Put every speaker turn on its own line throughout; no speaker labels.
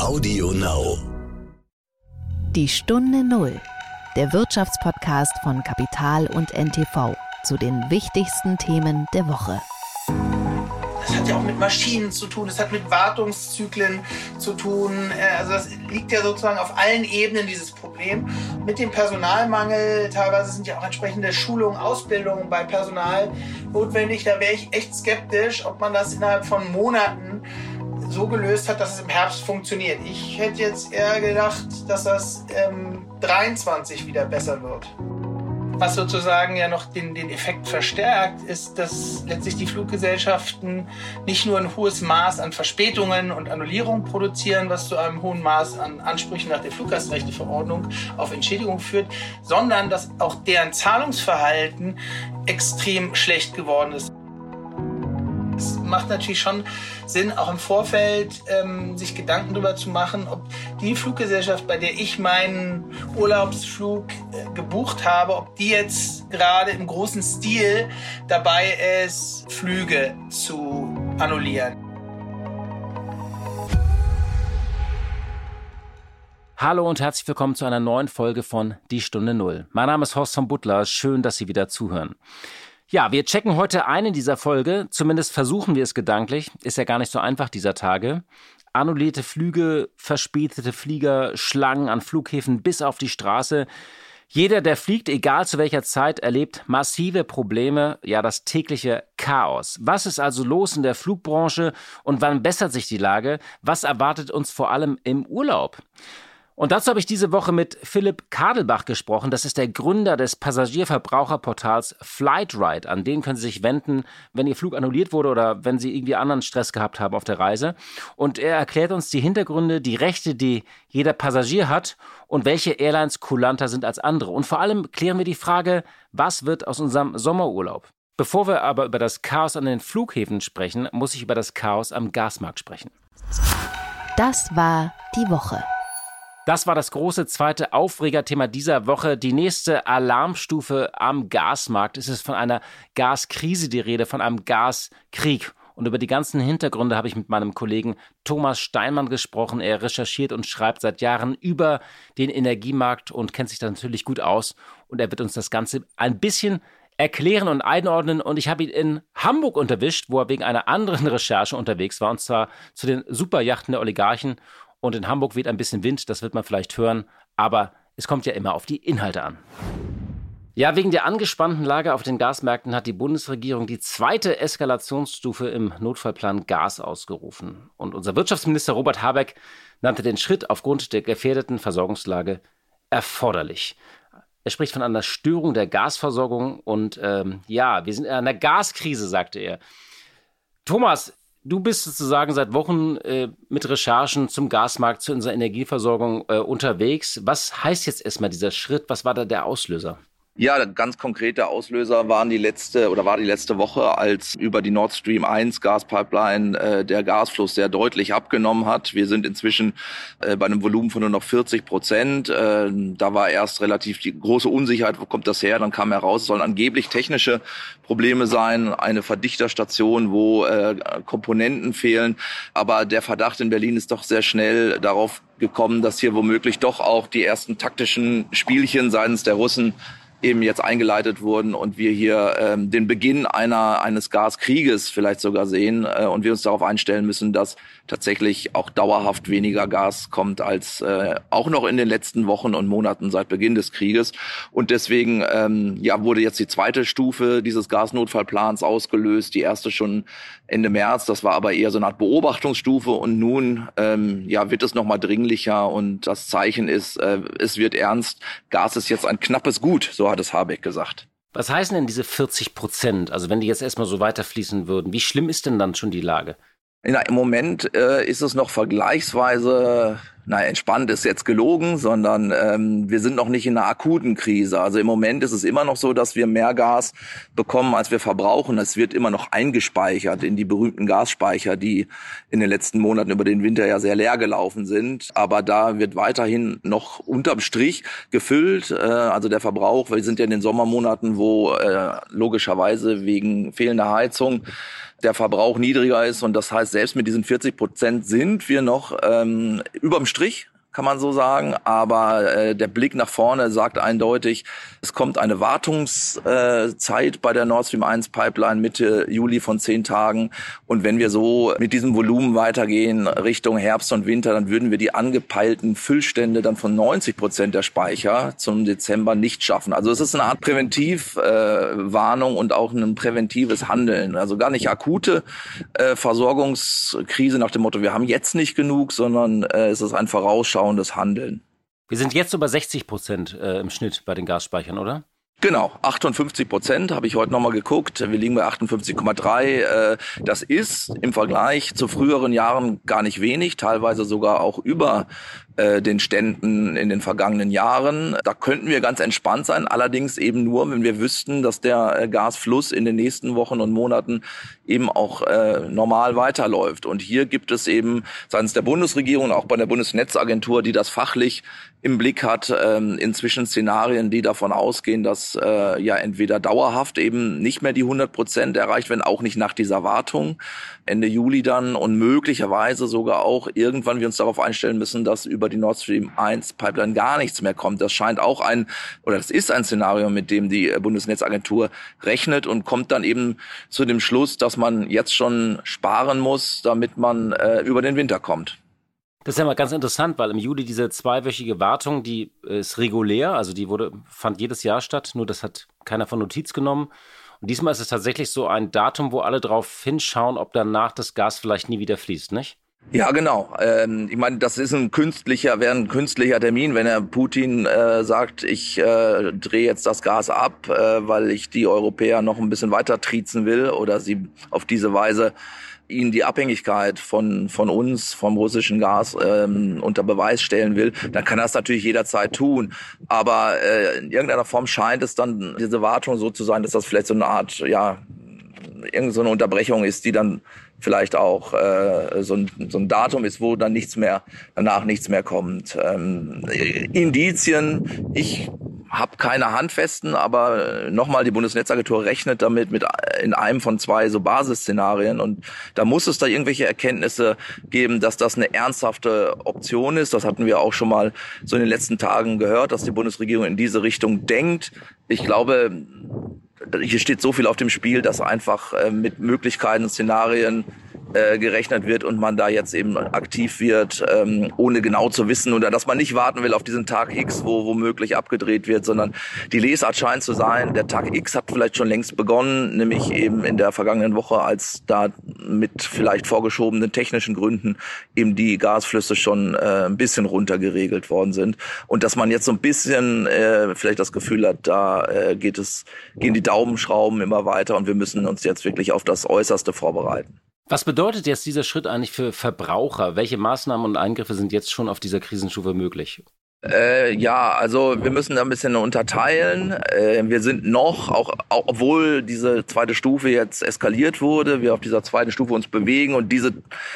Audio Now.
Die Stunde Null. Der Wirtschaftspodcast von Kapital und NTV zu den wichtigsten Themen der Woche.
Das hat ja auch mit Maschinen zu tun, das hat mit Wartungszyklen zu tun. Äh, Also das liegt ja sozusagen auf allen Ebenen dieses Problem. Mit dem Personalmangel, teilweise sind ja auch entsprechende Schulungen, Ausbildungen bei Personal notwendig. Da wäre ich echt skeptisch, ob man das innerhalb von Monaten so gelöst hat, dass es im Herbst funktioniert. Ich hätte jetzt eher gedacht, dass das ähm, 23 wieder besser wird. Was sozusagen ja noch den, den Effekt verstärkt, ist, dass letztlich die Fluggesellschaften nicht nur ein hohes Maß an Verspätungen und Annullierungen produzieren, was zu einem hohen Maß an Ansprüchen nach der Fluggastrechteverordnung auf Entschädigung führt, sondern dass auch deren Zahlungsverhalten extrem schlecht geworden ist. Es macht natürlich schon Sinn, auch im Vorfeld ähm, sich Gedanken darüber zu machen, ob die Fluggesellschaft, bei der ich meinen Urlaubsflug äh, gebucht habe, ob die jetzt gerade im großen Stil dabei ist, Flüge zu annullieren.
Hallo und herzlich willkommen zu einer neuen Folge von Die Stunde Null. Mein Name ist Horst von Butler. Schön, dass Sie wieder zuhören. Ja, wir checken heute ein in dieser Folge. Zumindest versuchen wir es gedanklich. Ist ja gar nicht so einfach dieser Tage. Annullierte Flüge, verspätete Flieger, Schlangen an Flughäfen bis auf die Straße. Jeder, der fliegt, egal zu welcher Zeit, erlebt massive Probleme, ja das tägliche Chaos. Was ist also los in der Flugbranche und wann bessert sich die Lage? Was erwartet uns vor allem im Urlaub? Und dazu habe ich diese Woche mit Philipp Kadelbach gesprochen. Das ist der Gründer des Passagierverbraucherportals Flightride. An den können Sie sich wenden, wenn Ihr Flug annulliert wurde oder wenn Sie irgendwie anderen Stress gehabt haben auf der Reise. Und er erklärt uns die Hintergründe, die Rechte, die jeder Passagier hat und welche Airlines kulanter sind als andere. Und vor allem klären wir die Frage, was wird aus unserem Sommerurlaub? Bevor wir aber über das Chaos an den Flughäfen sprechen, muss ich über das Chaos am Gasmarkt sprechen.
Das war die Woche.
Das war das große zweite Aufregerthema dieser Woche. Die nächste Alarmstufe am Gasmarkt. Es ist von einer Gaskrise die Rede, von einem Gaskrieg. Und über die ganzen Hintergründe habe ich mit meinem Kollegen Thomas Steinmann gesprochen. Er recherchiert und schreibt seit Jahren über den Energiemarkt und kennt sich da natürlich gut aus. Und er wird uns das Ganze ein bisschen erklären und einordnen. Und ich habe ihn in Hamburg unterwischt, wo er wegen einer anderen Recherche unterwegs war, und zwar zu den Superjachten der Oligarchen. Und in Hamburg weht ein bisschen Wind, das wird man vielleicht hören, aber es kommt ja immer auf die Inhalte an. Ja, wegen der angespannten Lage auf den Gasmärkten hat die Bundesregierung die zweite Eskalationsstufe im Notfallplan Gas ausgerufen. Und unser Wirtschaftsminister Robert Habeck nannte den Schritt aufgrund der gefährdeten Versorgungslage erforderlich. Er spricht von einer Störung der Gasversorgung und ähm, ja, wir sind in einer Gaskrise, sagte er. Thomas, Du bist sozusagen seit Wochen äh, mit Recherchen zum Gasmarkt, zu unserer Energieversorgung äh, unterwegs. Was heißt jetzt erstmal dieser Schritt? Was war da der Auslöser?
Ja, ganz konkrete Auslöser waren die letzte oder war die letzte Woche, als über die Nord Stream 1 Gaspipeline äh, der Gasfluss sehr deutlich abgenommen hat. Wir sind inzwischen äh, bei einem Volumen von nur noch 40 Prozent. Äh, da war erst relativ die große Unsicherheit, wo kommt das her? Dann kam heraus, es sollen angeblich technische Probleme sein, eine Verdichterstation, wo äh, Komponenten fehlen. Aber der Verdacht in Berlin ist doch sehr schnell darauf gekommen, dass hier womöglich doch auch die ersten taktischen Spielchen seitens der Russen eben jetzt eingeleitet wurden und wir hier ähm, den Beginn einer eines Gaskrieges vielleicht sogar sehen äh, und wir uns darauf einstellen müssen, dass tatsächlich auch dauerhaft weniger Gas kommt als äh, auch noch in den letzten Wochen und Monaten seit Beginn des Krieges und deswegen ähm, ja wurde jetzt die zweite Stufe dieses Gasnotfallplans ausgelöst, die erste schon Ende März, das war aber eher so eine Art Beobachtungsstufe und nun ähm, ja wird es noch mal dringlicher und das Zeichen ist, äh, es wird ernst. Gas ist jetzt ein knappes Gut, so hat es Habeck gesagt.
Was heißen denn diese 40 Prozent? Also wenn die jetzt erstmal so weiterfließen würden, wie schlimm ist denn dann schon die Lage?
Na, Im Moment äh, ist es noch vergleichsweise, na, entspannt ist jetzt gelogen, sondern ähm, wir sind noch nicht in einer akuten Krise. Also im Moment ist es immer noch so, dass wir mehr Gas bekommen, als wir verbrauchen. Es wird immer noch eingespeichert in die berühmten Gasspeicher, die in den letzten Monaten über den Winter ja sehr leer gelaufen sind. Aber da wird weiterhin noch unterm Strich gefüllt. Äh, also der Verbrauch, wir sind ja in den Sommermonaten, wo äh, logischerweise wegen fehlender Heizung der Verbrauch niedriger ist. Und das heißt, selbst mit diesen 40 Prozent sind wir noch ähm, überm Strich kann man so sagen. Aber äh, der Blick nach vorne sagt eindeutig, es kommt eine Wartungszeit bei der Nord Stream 1 Pipeline Mitte Juli von zehn Tagen. Und wenn wir so mit diesem Volumen weitergehen Richtung Herbst und Winter, dann würden wir die angepeilten Füllstände dann von 90 Prozent der Speicher zum Dezember nicht schaffen. Also es ist eine Art Präventivwarnung äh, und auch ein präventives Handeln. Also gar nicht akute äh, Versorgungskrise nach dem Motto, wir haben jetzt nicht genug, sondern äh, es ist ein Vorausschauen vorausschauendes Handeln.
Wir sind jetzt über 60 Prozent äh, im Schnitt bei den Gasspeichern, oder?
Genau, 58 Prozent habe ich heute nochmal geguckt. Wir liegen bei 58,3. Äh, das ist im Vergleich zu früheren Jahren gar nicht wenig, teilweise sogar auch über äh, den Ständen in den vergangenen Jahren. Da könnten wir ganz entspannt sein, allerdings eben nur, wenn wir wüssten, dass der äh, Gasfluss in den nächsten Wochen und Monaten eben auch äh, normal weiterläuft. Und hier gibt es eben seitens der Bundesregierung, auch bei der Bundesnetzagentur, die das fachlich im Blick hat, ähm, inzwischen Szenarien, die davon ausgehen, dass äh, ja entweder dauerhaft eben nicht mehr die 100 Prozent erreicht werden, auch nicht nach dieser Wartung, Ende Juli dann und möglicherweise sogar auch irgendwann wir uns darauf einstellen müssen, dass über die Nord Stream 1 Pipeline gar nichts mehr kommt. Das scheint auch ein, oder das ist ein Szenario, mit dem die Bundesnetzagentur rechnet und kommt dann eben zu dem Schluss, dass man jetzt schon sparen muss, damit man äh, über den Winter kommt.
Das ist ja mal ganz interessant, weil im Juli diese zweiwöchige Wartung, die ist regulär, also die wurde, fand jedes Jahr statt, nur das hat keiner von Notiz genommen. Und diesmal ist es tatsächlich so ein Datum, wo alle drauf hinschauen, ob danach das Gas vielleicht nie wieder fließt, nicht?
Ja, genau. Ähm, ich meine, das ist ein künstlicher, wäre ein künstlicher Termin, wenn er Putin äh, sagt, ich äh, drehe jetzt das Gas ab, äh, weil ich die Europäer noch ein bisschen weiter triezen will oder sie auf diese Weise ihnen die Abhängigkeit von, von uns, vom russischen Gas ähm, unter Beweis stellen will, dann kann er das natürlich jederzeit tun. Aber äh, in irgendeiner Form scheint es dann, diese Wartung so zu sein, dass das vielleicht so eine Art, ja, irgendeine so eine Unterbrechung ist, die dann vielleicht auch äh, so, ein, so ein Datum ist, wo dann nichts mehr, danach nichts mehr kommt. Ähm, Indizien, ich habe keine handfesten, aber nochmal, die Bundesnetzagentur rechnet damit mit in einem von zwei so Basisszenarien und da muss es da irgendwelche Erkenntnisse geben, dass das eine ernsthafte Option ist. Das hatten wir auch schon mal so in den letzten Tagen gehört, dass die Bundesregierung in diese Richtung denkt. Ich glaube, hier steht so viel auf dem Spiel, dass einfach äh, mit Möglichkeiten, Szenarien äh, gerechnet wird und man da jetzt eben aktiv wird, ähm, ohne genau zu wissen oder dass man nicht warten will auf diesen Tag X, wo womöglich abgedreht wird, sondern die Lesart scheint zu sein, der Tag X hat vielleicht schon längst begonnen, nämlich eben in der vergangenen Woche, als da mit vielleicht vorgeschobenen technischen Gründen eben die Gasflüsse schon äh, ein bisschen runtergeregelt worden sind und dass man jetzt so ein bisschen äh, vielleicht das Gefühl hat, da äh, geht es, gehen die Daumenschrauben immer weiter und wir müssen uns jetzt wirklich auf das Äußerste vorbereiten.
Was bedeutet jetzt dieser Schritt eigentlich für Verbraucher? Welche Maßnahmen und Eingriffe sind jetzt schon auf dieser Krisenstufe möglich?
Äh, ja, also wir müssen da ein bisschen unterteilen. Äh, wir sind noch, auch, auch obwohl diese zweite Stufe jetzt eskaliert wurde, wir auf dieser zweiten Stufe uns bewegen und diese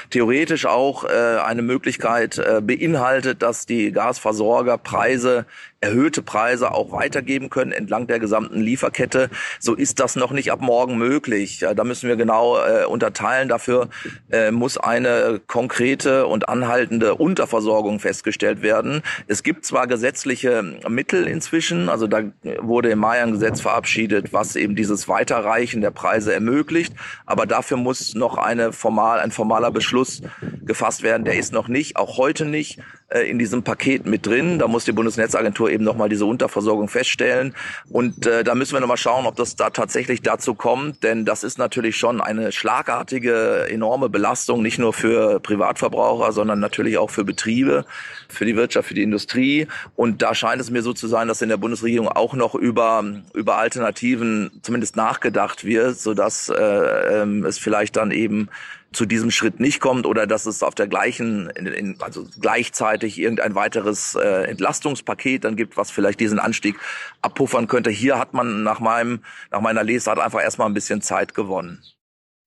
theoretisch auch äh, eine Möglichkeit äh, beinhaltet, dass die Gasversorger Preise erhöhte Preise auch weitergeben können entlang der gesamten Lieferkette. So ist das noch nicht ab morgen möglich. Da müssen wir genau äh, unterteilen. Dafür äh, muss eine konkrete und anhaltende Unterversorgung festgestellt werden. Es gibt zwar gesetzliche Mittel inzwischen, also da wurde im Mai ein Gesetz verabschiedet, was eben dieses Weiterreichen der Preise ermöglicht, aber dafür muss noch eine formal, ein formaler Beschluss gefasst werden. Der ist noch nicht, auch heute nicht in diesem Paket mit drin. Da muss die Bundesnetzagentur eben nochmal diese Unterversorgung feststellen. Und äh, da müssen wir nochmal schauen, ob das da tatsächlich dazu kommt. Denn das ist natürlich schon eine schlagartige, enorme Belastung, nicht nur für Privatverbraucher, sondern natürlich auch für Betriebe, für die Wirtschaft, für die Industrie. Und da scheint es mir so zu sein, dass in der Bundesregierung auch noch über, über Alternativen zumindest nachgedacht wird, sodass äh, ähm, es vielleicht dann eben zu diesem Schritt nicht kommt oder dass es auf der gleichen, in, also gleichzeitig irgendein weiteres äh, Entlastungspaket dann gibt, was vielleicht diesen Anstieg abpuffern könnte. Hier hat man nach meinem, nach meiner Lesart einfach erstmal ein bisschen Zeit gewonnen.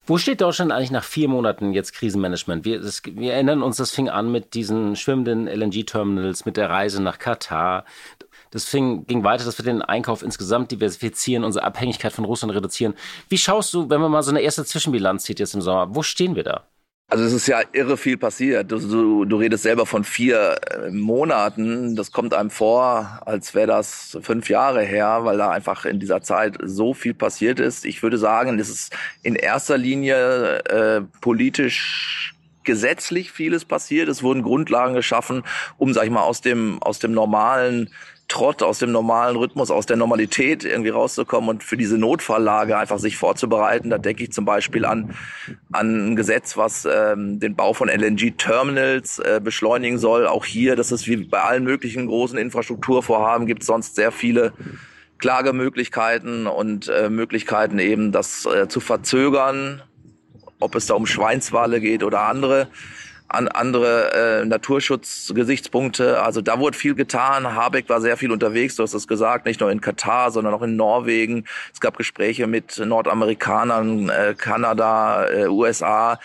Wo steht Deutschland eigentlich nach vier Monaten jetzt Krisenmanagement? Wir, das, wir erinnern uns, das fing an mit diesen schwimmenden LNG-Terminals, mit der Reise nach Katar. Das fing, ging weiter, dass wir den Einkauf insgesamt diversifizieren, unsere Abhängigkeit von Russland reduzieren. Wie schaust du, wenn man mal so eine erste Zwischenbilanz zieht jetzt im Sommer, wo stehen wir da?
Also es ist ja irre viel passiert. Du, du, du redest selber von vier äh, Monaten. Das kommt einem vor, als wäre das fünf Jahre her, weil da einfach in dieser Zeit so viel passiert ist. Ich würde sagen, es ist in erster Linie äh, politisch gesetzlich vieles passiert. Es wurden Grundlagen geschaffen, um, sag ich mal, aus dem, aus dem normalen Trott, aus dem normalen Rhythmus, aus der Normalität irgendwie rauszukommen und für diese Notfalllage einfach sich vorzubereiten. Da denke ich zum Beispiel an, an ein Gesetz, was ähm, den Bau von LNG-Terminals äh, beschleunigen soll. Auch hier, das ist wie bei allen möglichen großen Infrastrukturvorhaben, gibt sonst sehr viele Klagemöglichkeiten und äh, Möglichkeiten eben, das äh, zu verzögern, ob es da um Schweinswale geht oder andere an andere äh, Naturschutzgesichtspunkte. Also da wurde viel getan. Habeck war sehr viel unterwegs, du hast es gesagt, nicht nur in Katar, sondern auch in Norwegen. Es gab Gespräche mit Nordamerikanern, äh, Kanada, äh, USA.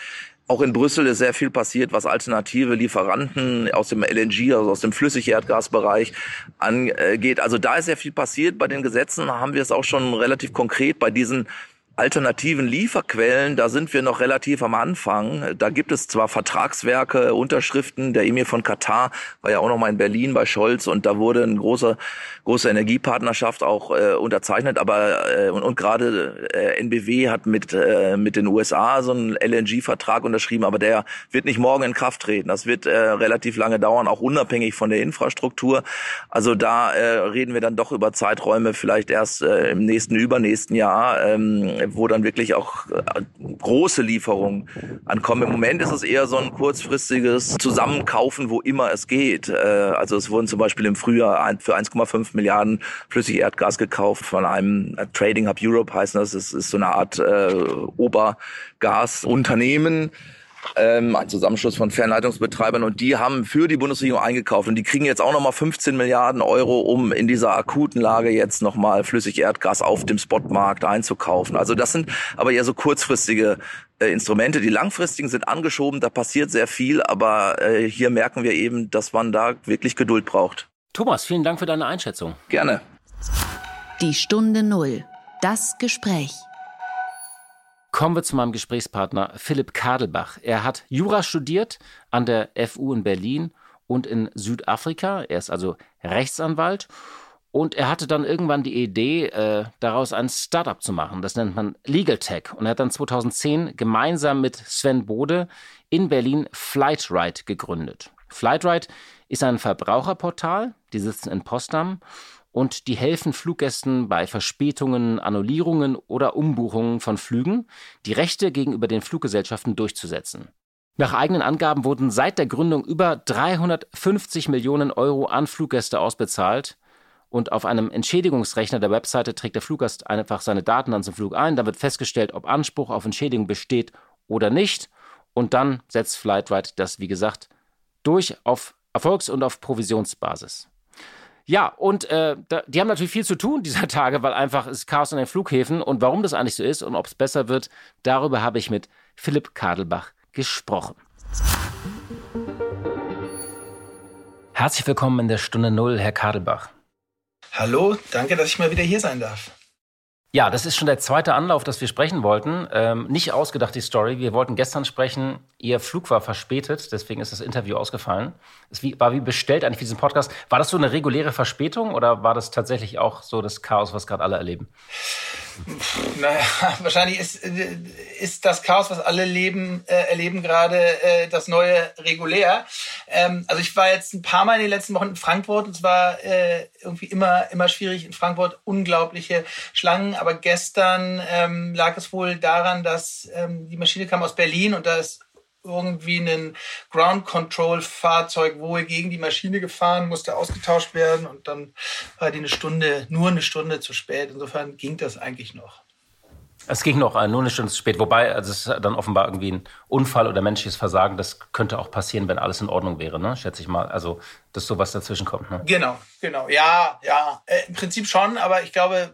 Auch in Brüssel ist sehr viel passiert, was alternative Lieferanten aus dem LNG, also aus dem Flüssigerdgasbereich angeht. Also da ist sehr viel passiert. Bei den Gesetzen haben wir es auch schon relativ konkret bei diesen alternativen Lieferquellen, da sind wir noch relativ am Anfang. Da gibt es zwar Vertragswerke, Unterschriften. Der Emir von Katar war ja auch noch mal in Berlin bei Scholz und da wurde eine große, große Energiepartnerschaft auch äh, unterzeichnet. Aber äh, und, und gerade äh, NBW hat mit äh, mit den USA so einen LNG-Vertrag unterschrieben, aber der wird nicht morgen in Kraft treten. Das wird äh, relativ lange dauern, auch unabhängig von der Infrastruktur. Also da äh, reden wir dann doch über Zeiträume vielleicht erst äh, im nächsten, übernächsten Jahr. Ähm, wo dann wirklich auch äh, große Lieferungen ankommen. Im Moment ist es eher so ein kurzfristiges Zusammenkaufen, wo immer es geht. Äh, also es wurden zum Beispiel im Frühjahr für 1,5 Milliarden flüssig Erdgas gekauft von einem äh, Trading Hub Europe heißt das. Es ist so eine Art äh, Obergasunternehmen ähm, ein Zusammenschluss von Fernleitungsbetreibern und die haben für die Bundesregierung eingekauft und die kriegen jetzt auch nochmal 15 Milliarden Euro, um in dieser akuten Lage jetzt nochmal flüssig Erdgas auf dem Spotmarkt einzukaufen. Also das sind aber eher so kurzfristige äh, Instrumente. Die langfristigen sind angeschoben, da passiert sehr viel, aber äh, hier merken wir eben, dass man da wirklich Geduld braucht.
Thomas, vielen Dank für deine Einschätzung.
Gerne.
Die Stunde Null. Das Gespräch.
Kommen wir zu meinem Gesprächspartner Philipp Kadelbach. Er hat Jura studiert an der FU in Berlin und in Südafrika. Er ist also Rechtsanwalt und er hatte dann irgendwann die Idee, äh, daraus ein Startup zu machen. Das nennt man Legal Tech. Und er hat dann 2010 gemeinsam mit Sven Bode in Berlin Flightride gegründet. Flightride ist ein Verbraucherportal, die sitzen in Potsdam und die helfen Fluggästen bei Verspätungen, Annullierungen oder Umbuchungen von Flügen, die Rechte gegenüber den Fluggesellschaften durchzusetzen. Nach eigenen Angaben wurden seit der Gründung über 350 Millionen Euro an Fluggäste ausbezahlt. Und auf einem Entschädigungsrechner der Webseite trägt der Fluggast einfach seine Daten dann zum Flug ein. Dann wird festgestellt, ob Anspruch auf Entschädigung besteht oder nicht. Und dann setzt Flightride das, wie gesagt, durch auf Erfolgs- und auf Provisionsbasis. Ja, und äh, da, die haben natürlich viel zu tun dieser Tage, weil einfach ist Chaos an den Flughäfen. Und warum das eigentlich so ist und ob es besser wird, darüber habe ich mit Philipp Kadelbach gesprochen. Herzlich willkommen in der Stunde Null, Herr Kadelbach.
Hallo, danke, dass ich mal wieder hier sein darf.
Ja, das ist schon der zweite Anlauf, dass wir sprechen wollten. Ähm, nicht ausgedacht die Story. Wir wollten gestern sprechen. Ihr Flug war verspätet, deswegen ist das Interview ausgefallen. Es war wie bestellt eigentlich für diesen Podcast. War das so eine reguläre Verspätung oder war das tatsächlich auch so das Chaos, was gerade alle erleben?
Naja, wahrscheinlich ist, ist das Chaos, was alle leben, äh, erleben gerade, äh, das neue regulär. Ähm, also ich war jetzt ein paar Mal in den letzten Wochen in Frankfurt und es war äh, irgendwie immer, immer schwierig in Frankfurt, unglaubliche Schlangen. Aber gestern ähm, lag es wohl daran, dass ähm, die Maschine kam aus Berlin und da ist irgendwie ein Ground Control Fahrzeug wohl gegen die Maschine gefahren, musste ausgetauscht werden und dann war die eine Stunde, nur eine Stunde zu spät. Insofern ging das eigentlich noch.
Es ging noch nur eine Stunde zu spät, wobei also es ist dann offenbar irgendwie ein Unfall oder menschliches Versagen. Das könnte auch passieren, wenn alles in Ordnung wäre, ne? schätze ich mal. Also, dass sowas dazwischen kommt. Ne?
Genau, genau. Ja, ja, äh, im Prinzip schon, aber ich glaube,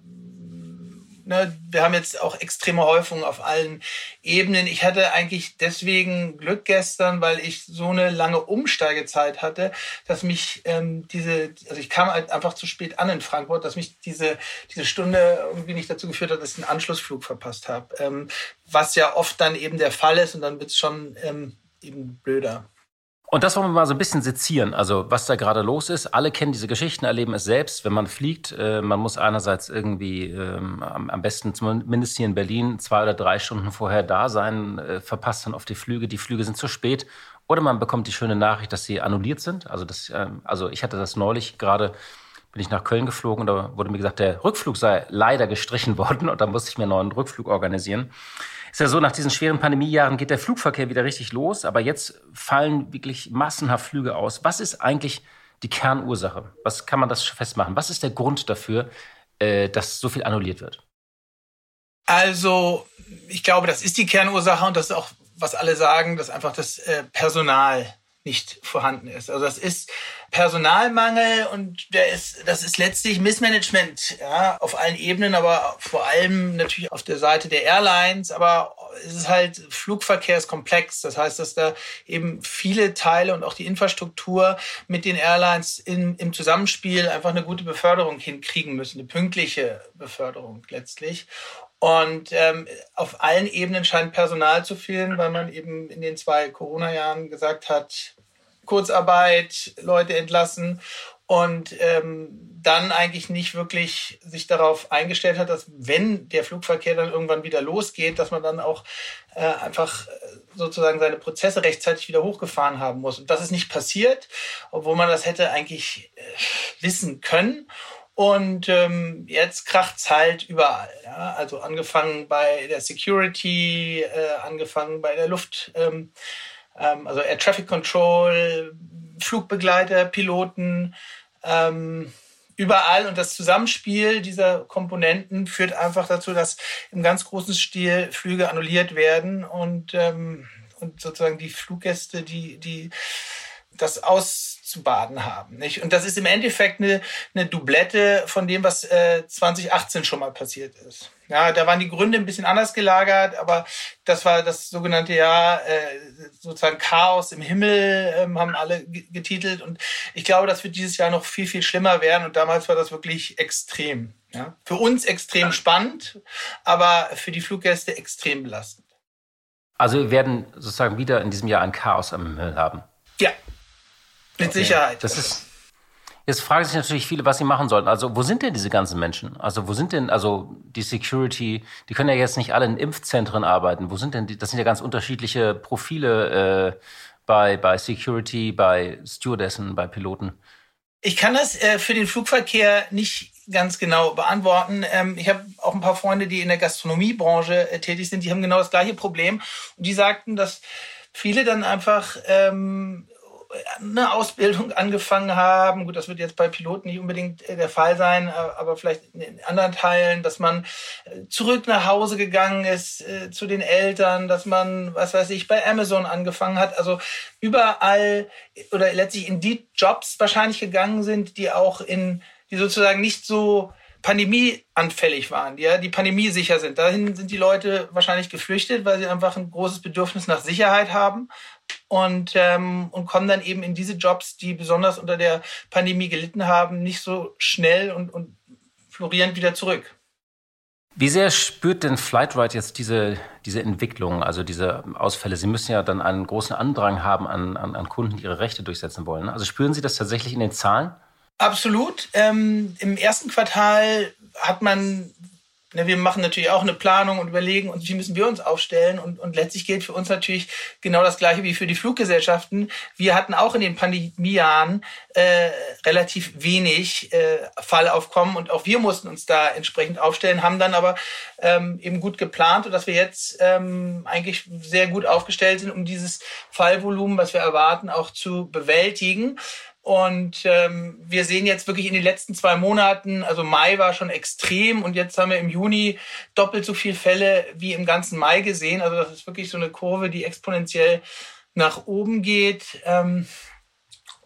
Ne, wir haben jetzt auch extreme Häufungen auf allen Ebenen. Ich hatte eigentlich deswegen Glück gestern, weil ich so eine lange Umsteigezeit hatte, dass mich ähm, diese, also ich kam halt einfach zu spät an in Frankfurt, dass mich diese, diese Stunde irgendwie nicht dazu geführt hat, dass ich einen Anschlussflug verpasst habe. Ähm, was ja oft dann eben der Fall ist und dann wird es schon ähm, eben blöder.
Und das wollen wir mal so ein bisschen sezieren, also was da gerade los ist. Alle kennen diese Geschichten, erleben es selbst, wenn man fliegt. Äh, man muss einerseits irgendwie ähm, am, besten zumindest hier in Berlin zwei oder drei Stunden vorher da sein, äh, verpasst dann auf die Flüge. Die Flüge sind zu spät. Oder man bekommt die schöne Nachricht, dass sie annulliert sind. Also, das, ähm, also ich hatte das neulich gerade, bin ich nach Köln geflogen, da wurde mir gesagt, der Rückflug sei leider gestrichen worden und da musste ich mir einen neuen Rückflug organisieren. Ist ja so, nach diesen schweren Pandemiejahren geht der Flugverkehr wieder richtig los, aber jetzt fallen wirklich massenhaft Flüge aus. Was ist eigentlich die Kernursache? Was kann man das festmachen? Was ist der Grund dafür, äh, dass so viel annulliert wird?
Also, ich glaube, das ist die Kernursache und das ist auch, was alle sagen, dass einfach das äh, Personal nicht vorhanden ist. Also das ist Personalmangel und der ist, das ist letztlich Missmanagement ja, auf allen Ebenen, aber vor allem natürlich auf der Seite der Airlines. Aber es ist halt Flugverkehrskomplex. Das heißt, dass da eben viele Teile und auch die Infrastruktur mit den Airlines in, im Zusammenspiel einfach eine gute Beförderung hinkriegen müssen, eine pünktliche Beförderung letztlich. Und ähm, auf allen Ebenen scheint Personal zu fehlen, weil man eben in den zwei Corona-Jahren gesagt hat, Kurzarbeit, Leute entlassen und ähm, dann eigentlich nicht wirklich sich darauf eingestellt hat, dass wenn der Flugverkehr dann irgendwann wieder losgeht, dass man dann auch äh, einfach äh, sozusagen seine Prozesse rechtzeitig wieder hochgefahren haben muss. Und das ist nicht passiert, obwohl man das hätte eigentlich äh, wissen können. Und ähm, jetzt kracht's halt überall. Ja? Also angefangen bei der Security, äh, angefangen bei der Luft, ähm, ähm, also Air Traffic Control, Flugbegleiter, Piloten, ähm, überall. Und das Zusammenspiel dieser Komponenten führt einfach dazu, dass im ganz großen Stil Flüge annulliert werden und, ähm, und sozusagen die Fluggäste, die, die das auszubaden haben. Nicht? Und das ist im Endeffekt eine, eine Doublette von dem, was äh, 2018 schon mal passiert ist. Ja, da waren die Gründe ein bisschen anders gelagert, aber das war das sogenannte Jahr äh, sozusagen Chaos im Himmel, ähm, haben alle getitelt. Und ich glaube, das wird dieses Jahr noch viel, viel schlimmer werden. Und damals war das wirklich extrem. Ja? Für uns extrem spannend, aber für die Fluggäste extrem belastend.
Also wir werden sozusagen wieder in diesem Jahr ein Chaos am Himmel haben.
Ja, mit okay. Sicherheit.
Das ist. Jetzt fragen sich natürlich viele, was sie machen sollten. Also, wo sind denn diese ganzen Menschen? Also, wo sind denn, also, die Security, die können ja jetzt nicht alle in Impfzentren arbeiten. Wo sind denn die, das sind ja ganz unterschiedliche Profile äh, bei, bei Security, bei Stewardessen, bei Piloten.
Ich kann das äh, für den Flugverkehr nicht ganz genau beantworten. Ähm, ich habe auch ein paar Freunde, die in der Gastronomiebranche äh, tätig sind, die haben genau das gleiche Problem. Und die sagten, dass viele dann einfach ähm, eine Ausbildung angefangen haben. Gut, das wird jetzt bei Piloten nicht unbedingt äh, der Fall sein, äh, aber vielleicht in anderen Teilen, dass man äh, zurück nach Hause gegangen ist zu den Eltern, dass man, was weiß ich, bei Amazon angefangen hat. Also überall oder letztlich in die Jobs wahrscheinlich gegangen sind, die auch in, die sozusagen nicht so pandemieanfällig waren, die ja, die pandemiesicher sind. Dahin sind die Leute wahrscheinlich geflüchtet, weil sie einfach ein großes Bedürfnis nach Sicherheit haben und, ähm, und kommen dann eben in diese Jobs, die besonders unter der Pandemie gelitten haben, nicht so schnell und, und florierend wieder zurück.
Wie sehr spürt denn Flightride jetzt diese, diese Entwicklung, also diese Ausfälle? Sie müssen ja dann einen großen Andrang haben an, an, an Kunden, die ihre Rechte durchsetzen wollen. Also spüren Sie das tatsächlich in den Zahlen?
Absolut. Ähm, Im ersten Quartal hat man Ne, wir machen natürlich auch eine Planung und überlegen und wie müssen wir uns aufstellen. Und, und letztlich gilt für uns natürlich genau das Gleiche wie für die Fluggesellschaften. Wir hatten auch in den Pandemiejahren äh, relativ wenig äh, Fallaufkommen und auch wir mussten uns da entsprechend aufstellen, haben dann aber ähm, eben gut geplant und dass wir jetzt ähm, eigentlich sehr gut aufgestellt sind, um dieses Fallvolumen, was wir erwarten, auch zu bewältigen. Und ähm, wir sehen jetzt wirklich in den letzten zwei Monaten, also Mai war schon extrem und jetzt haben wir im Juni doppelt so viele Fälle wie im ganzen Mai gesehen. Also das ist wirklich so eine Kurve, die exponentiell nach oben geht. Ähm,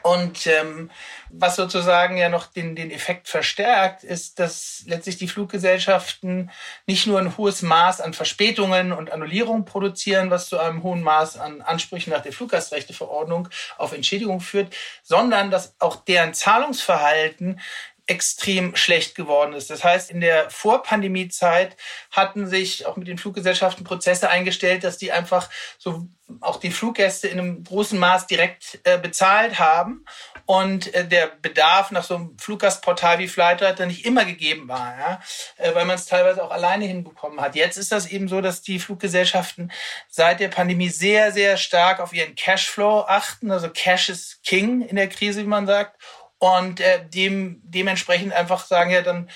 Und ähm, was sozusagen ja noch den, den Effekt verstärkt, ist, dass letztlich die Fluggesellschaften nicht nur ein hohes Maß an Verspätungen und Annullierungen produzieren, was zu einem hohen Maß an Ansprüchen nach der Fluggastrechteverordnung auf Entschädigung führt, sondern dass auch deren Zahlungsverhalten extrem schlecht geworden ist. Das heißt, in der Vorpandemiezeit hatten sich auch mit den Fluggesellschaften Prozesse eingestellt, dass die einfach so auch die Fluggäste in einem großen Maß direkt äh, bezahlt haben und äh, der Bedarf nach so einem Fluggastportal wie Flighter dann nicht immer gegeben war, ja? äh, weil man es teilweise auch alleine hinbekommen hat. Jetzt ist das eben so, dass die Fluggesellschaften seit der Pandemie sehr, sehr stark auf ihren Cashflow achten. Also Cash ist King in der Krise, wie man sagt und äh, dem, dementsprechend einfach sagen, ja, dann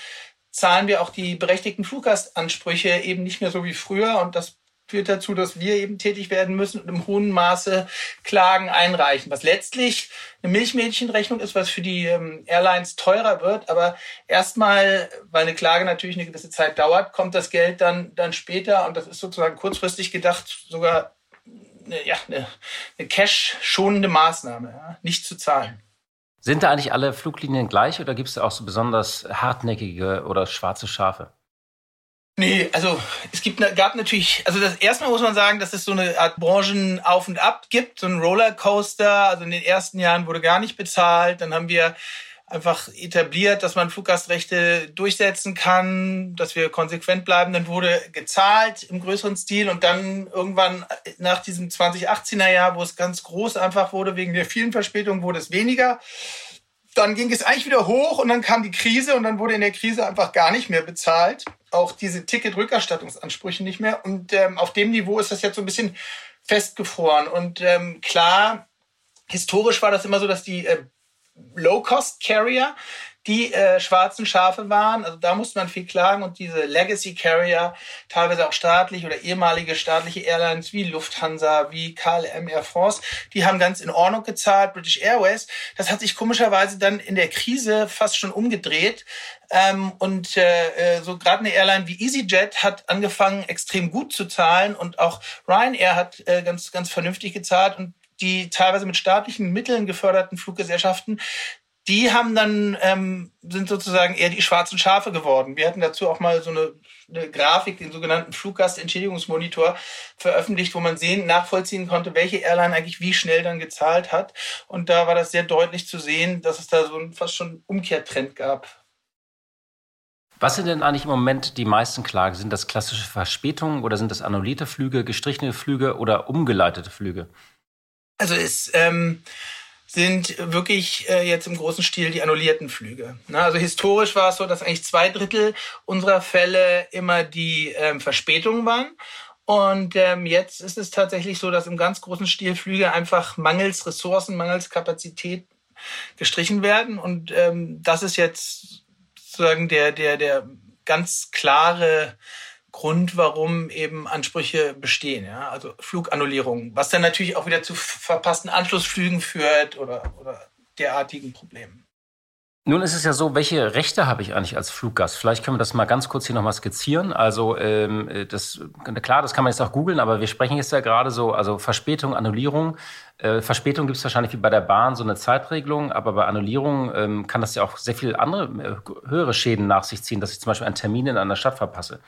zahlen wir auch die berechtigten Fluggastansprüche eben nicht mehr so wie früher. Und das führt dazu, dass wir eben tätig werden müssen und im hohen Maße Klagen einreichen, was letztlich eine Milchmädchenrechnung ist, was für die ähm, Airlines teurer wird. Aber erstmal, weil eine Klage natürlich eine gewisse Zeit dauert, kommt das Geld dann, dann später und das ist sozusagen kurzfristig gedacht sogar eine, ja, eine, eine cash-schonende Maßnahme, ja, nicht zu zahlen.
Sind da eigentlich alle Fluglinien gleich oder gibt es da auch so besonders hartnäckige oder schwarze Schafe?
Nee, also es gibt, gab natürlich, also das erstmal muss man sagen, dass es so eine Art Branchen auf und ab gibt, so ein Rollercoaster. Also in den ersten Jahren wurde gar nicht bezahlt. Dann haben wir einfach etabliert, dass man Fluggastrechte durchsetzen kann, dass wir konsequent bleiben. Dann wurde gezahlt im größeren Stil und dann irgendwann nach diesem 2018er Jahr, wo es ganz groß einfach wurde, wegen der vielen Verspätungen, wurde es weniger. Dann ging es eigentlich wieder hoch und dann kam die Krise und dann wurde in der Krise einfach gar nicht mehr bezahlt. Auch diese Ticket-Rückerstattungsansprüche nicht mehr. Und ähm, auf dem Niveau ist das jetzt so ein bisschen festgefroren. Und ähm, klar, historisch war das immer so, dass die äh, Low-Cost-Carrier, die äh, schwarzen Schafe waren. Also da musste man viel klagen und diese Legacy-Carrier, teilweise auch staatlich oder ehemalige staatliche Airlines wie Lufthansa, wie KLM Air France, die haben ganz in Ordnung gezahlt. British Airways, das hat sich komischerweise dann in der Krise fast schon umgedreht. Ähm, und äh, äh so gerade eine Airline wie EasyJet hat angefangen, extrem gut zu zahlen und auch Ryanair hat äh, ganz, ganz vernünftig gezahlt und die teilweise mit staatlichen Mitteln geförderten Fluggesellschaften, die haben dann ähm, sind sozusagen eher die schwarzen Schafe geworden. Wir hatten dazu auch mal so eine, eine Grafik, den sogenannten Fluggastentschädigungsmonitor, veröffentlicht, wo man sehen, nachvollziehen konnte, welche Airline eigentlich wie schnell dann gezahlt hat. Und da war das sehr deutlich zu sehen, dass es da so einen fast schon Umkehrtrend gab.
Was sind denn eigentlich im Moment die meisten Klagen? Sind das klassische Verspätungen oder sind das annullierte Flüge, gestrichene Flüge oder umgeleitete Flüge?
Also es ähm, sind wirklich äh, jetzt im großen Stil die annullierten Flüge. Ne? Also historisch war es so, dass eigentlich zwei Drittel unserer Fälle immer die ähm, Verspätungen waren. Und ähm, jetzt ist es tatsächlich so, dass im ganz großen Stil Flüge einfach mangels Ressourcen, mangels Kapazität gestrichen werden. Und ähm, das ist jetzt sozusagen der, der, der ganz klare Grund, warum eben Ansprüche bestehen, ja, also Flugannullierungen, was dann natürlich auch wieder zu verpassten Anschlussflügen führt oder, oder derartigen Problemen.
Nun ist es ja so, welche Rechte habe ich eigentlich als Fluggast? Vielleicht können wir das mal ganz kurz hier nochmal skizzieren. Also ähm, das klar, das kann man jetzt auch googeln, aber wir sprechen jetzt ja gerade so, also Verspätung, Annullierung. Äh, Verspätung gibt es wahrscheinlich wie bei der Bahn so eine Zeitregelung, aber bei Annullierung ähm, kann das ja auch sehr viel andere, äh, höhere Schäden nach sich ziehen, dass ich zum Beispiel einen Termin in einer Stadt verpasse.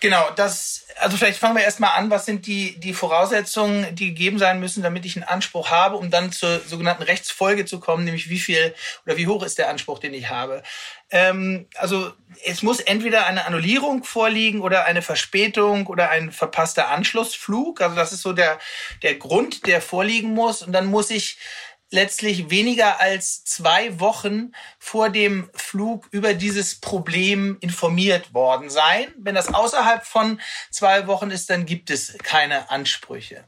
Genau, das, also vielleicht fangen wir erstmal an, was sind die, die Voraussetzungen, die gegeben sein müssen, damit ich einen Anspruch habe, um dann zur sogenannten Rechtsfolge zu kommen, nämlich wie viel oder wie hoch ist der Anspruch, den ich habe. Ähm, also es muss entweder eine Annullierung vorliegen oder eine Verspätung oder ein verpasster Anschlussflug. Also das ist so der, der Grund, der vorliegen muss. Und dann muss ich letztlich weniger als zwei Wochen vor dem Flug über dieses Problem informiert worden sein. Wenn das außerhalb von zwei Wochen ist, dann gibt es keine Ansprüche.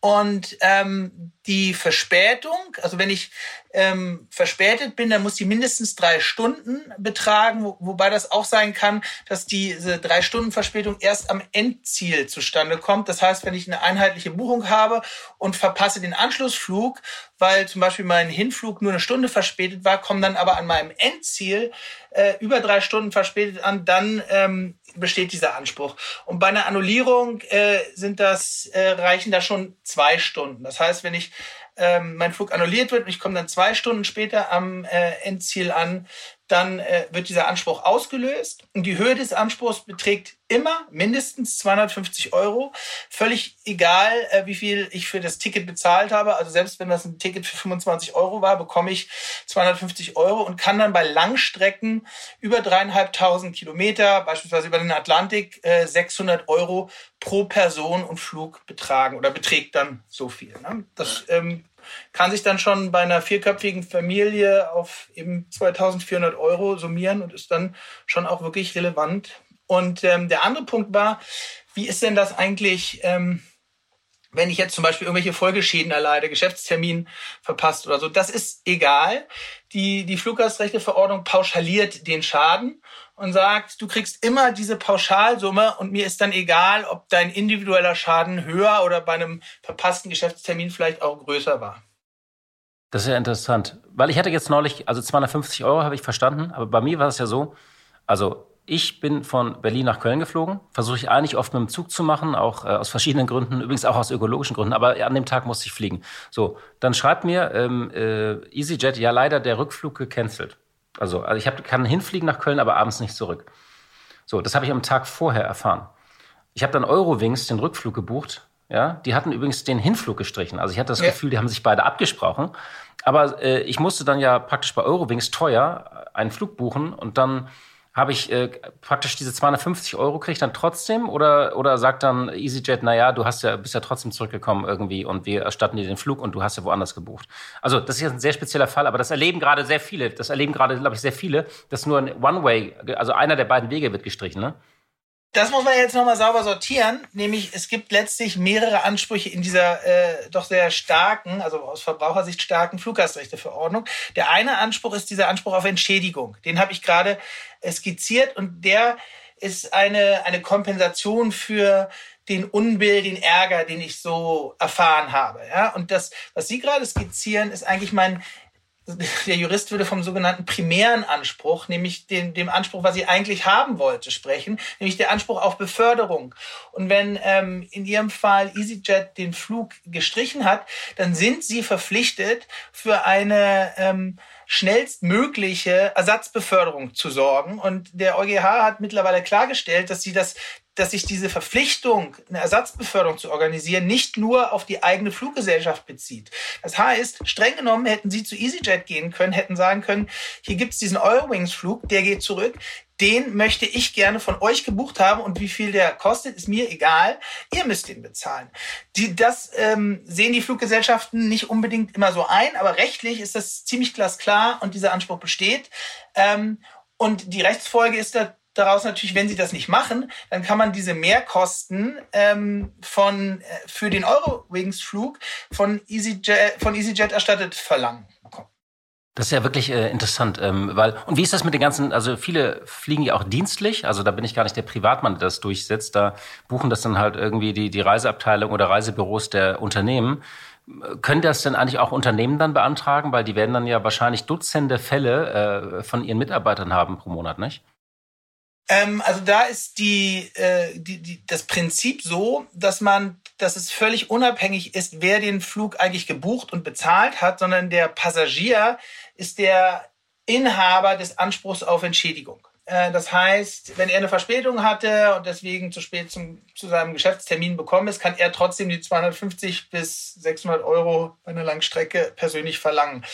Und ähm, die Verspätung, also wenn ich ähm, verspätet bin, dann muss die mindestens drei Stunden betragen, wo, wobei das auch sein kann, dass diese drei Stunden Verspätung erst am Endziel zustande kommt. Das heißt, wenn ich eine einheitliche Buchung habe und verpasse den Anschlussflug, weil zum Beispiel mein Hinflug nur eine Stunde verspätet war, komme dann aber an meinem Endziel äh, über drei Stunden verspätet an, dann ähm, besteht dieser Anspruch. Und bei einer Annullierung äh, sind das, äh, reichen da schon zwei Stunden. Das heißt, wenn ich ähm, mein Flug annulliert wird und ich komme dann zwei Stunden später am äh, Endziel an, dann äh, wird dieser Anspruch ausgelöst. Und die Höhe des Anspruchs beträgt immer mindestens 250 Euro. Völlig egal, äh, wie viel ich für das Ticket bezahlt habe. Also selbst wenn das ein Ticket für 25 Euro war, bekomme ich 250 Euro und kann dann bei Langstrecken über dreieinhalbtausend Kilometer, beispielsweise über den Atlantik, äh, 600 Euro pro Person und Flug betragen oder beträgt dann so viel. Ne? Das ähm, kann sich dann schon bei einer vierköpfigen Familie auf eben 2400 Euro summieren und ist dann schon auch wirklich relevant. Und ähm, der andere Punkt war, wie ist denn das eigentlich, ähm, wenn ich jetzt zum Beispiel irgendwelche Folgeschäden erleide, Geschäftstermin verpasst oder so, das ist egal. Die, die Fluggastrechteverordnung pauschaliert den Schaden und sagt, du kriegst immer diese Pauschalsumme und mir ist dann egal, ob dein individueller Schaden höher oder bei einem verpassten Geschäftstermin vielleicht auch größer war.
Das ist ja interessant, weil ich hatte jetzt neulich, also 250 Euro habe ich verstanden, aber bei mir war es ja so, also ich bin von Berlin nach Köln geflogen, versuche ich eigentlich oft mit dem Zug zu machen, auch äh, aus verschiedenen Gründen, übrigens auch aus ökologischen Gründen, aber an dem Tag musste ich fliegen. So, dann schreibt mir ähm, äh, EasyJet, ja leider der Rückflug gecancelt. Also, also ich hab, kann hinfliegen nach Köln, aber abends nicht zurück. So, das habe ich am Tag vorher erfahren. Ich habe dann Eurowings den Rückflug gebucht. Ja, die hatten übrigens den Hinflug gestrichen. Also ich hatte das ja. Gefühl, die haben sich beide abgesprochen. Aber äh, ich musste dann ja praktisch bei Eurowings teuer einen Flug buchen und dann habe ich äh, praktisch diese 250 Euro kriege ich dann trotzdem oder oder sagt dann EasyJet, naja, du hast ja bist ja trotzdem zurückgekommen irgendwie und wir erstatten dir den Flug und du hast ja woanders gebucht. Also das ist jetzt ein sehr spezieller Fall, aber das erleben gerade sehr viele. Das erleben gerade, glaube ich, sehr viele, dass nur ein One-Way, also einer der beiden Wege wird gestrichen, ne?
Das muss man jetzt nochmal sauber sortieren. Nämlich, es gibt letztlich mehrere Ansprüche in dieser äh, doch sehr starken, also aus Verbrauchersicht starken Fluggastrechteverordnung. Der eine Anspruch ist dieser Anspruch auf Entschädigung. Den habe ich gerade skizziert und der ist eine, eine Kompensation für den Unbill, den Ärger, den ich so erfahren habe. Ja? Und das, was Sie gerade skizzieren, ist eigentlich mein der Jurist würde vom sogenannten primären Anspruch, nämlich dem, dem Anspruch, was sie eigentlich haben wollte, sprechen, nämlich der Anspruch auf Beförderung. Und wenn ähm, in Ihrem Fall EasyJet den Flug gestrichen hat, dann sind Sie verpflichtet, für eine ähm, schnellstmögliche Ersatzbeförderung zu sorgen. Und der EuGH hat mittlerweile klargestellt, dass sie das dass sich diese Verpflichtung, eine Ersatzbeförderung zu organisieren, nicht nur auf die eigene Fluggesellschaft bezieht. Das heißt, streng genommen hätten Sie zu EasyJet gehen können, hätten sagen können, hier gibt's diesen Eurowings-Flug, der geht zurück, den möchte ich gerne von euch gebucht haben und wie viel der kostet, ist mir egal. Ihr müsst den bezahlen. Die, das ähm, sehen die Fluggesellschaften nicht unbedingt immer so ein, aber rechtlich ist das ziemlich glasklar und dieser Anspruch besteht. Ähm, und die Rechtsfolge ist da daraus natürlich, wenn sie das nicht machen, dann kann man diese Mehrkosten ähm, von, äh, für den Eurowings-Flug von EasyJet, von EasyJet erstattet verlangen.
Das ist ja wirklich äh, interessant, ähm, weil und wie ist das mit den ganzen? Also viele fliegen ja auch dienstlich, also da bin ich gar nicht der Privatmann, der das durchsetzt. Da buchen das dann halt irgendwie die die Reiseabteilung oder Reisebüros der Unternehmen. Können das denn eigentlich auch Unternehmen dann beantragen, weil die werden dann ja wahrscheinlich Dutzende Fälle äh, von ihren Mitarbeitern haben pro Monat, nicht?
Ähm, also da ist die, äh, die, die, das Prinzip so, dass man, dass es völlig unabhängig ist, wer den Flug eigentlich gebucht und bezahlt hat, sondern der Passagier ist der Inhaber des Anspruchs auf Entschädigung. Äh, das heißt, wenn er eine Verspätung hatte und deswegen zu spät zum, zu seinem Geschäftstermin bekommen ist, kann er trotzdem die 250 bis 600 Euro bei einer Langstrecke persönlich verlangen.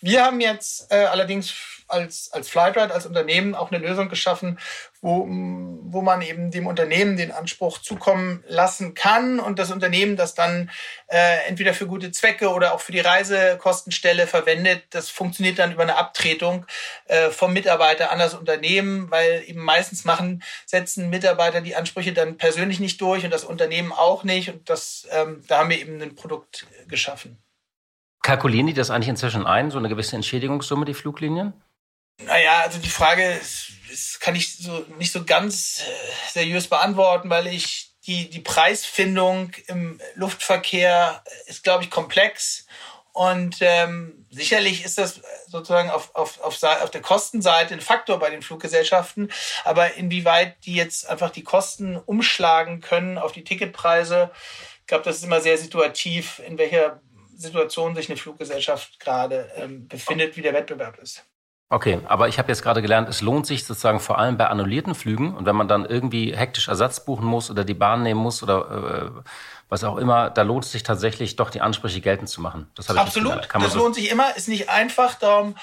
Wir haben jetzt äh, allerdings als, als Flightride, als Unternehmen auch eine Lösung geschaffen, wo, wo man eben dem Unternehmen den Anspruch zukommen lassen kann und das Unternehmen das dann äh, entweder für gute Zwecke oder auch für die Reisekostenstelle verwendet. Das funktioniert dann über eine Abtretung äh, vom Mitarbeiter an das Unternehmen, weil eben meistens machen, setzen Mitarbeiter die Ansprüche dann persönlich nicht durch und das Unternehmen auch nicht. Und das, ähm, da haben wir eben ein Produkt geschaffen.
Kalkulieren die das eigentlich inzwischen ein, so eine gewisse Entschädigungssumme, die Fluglinien?
Naja, also die Frage ist, kann ich so nicht so ganz äh, seriös beantworten, weil ich die, die Preisfindung im Luftverkehr ist, glaube ich, komplex. Und ähm, sicherlich ist das sozusagen auf, auf, auf, auf der Kostenseite ein Faktor bei den Fluggesellschaften. Aber inwieweit die jetzt einfach die Kosten umschlagen können auf die Ticketpreise, ich glaube, das ist immer sehr situativ, in welcher Situation sich eine Fluggesellschaft gerade ähm, befindet, wie der Wettbewerb ist.
Okay, aber ich habe jetzt gerade gelernt, es lohnt sich sozusagen vor allem bei annullierten Flügen und wenn man dann irgendwie hektisch Ersatz buchen muss oder die Bahn nehmen muss oder äh, was auch immer, da lohnt es sich tatsächlich doch die Ansprüche geltend zu machen.
Das habe ich Absolut, das so lohnt sich immer, ist nicht einfach, darum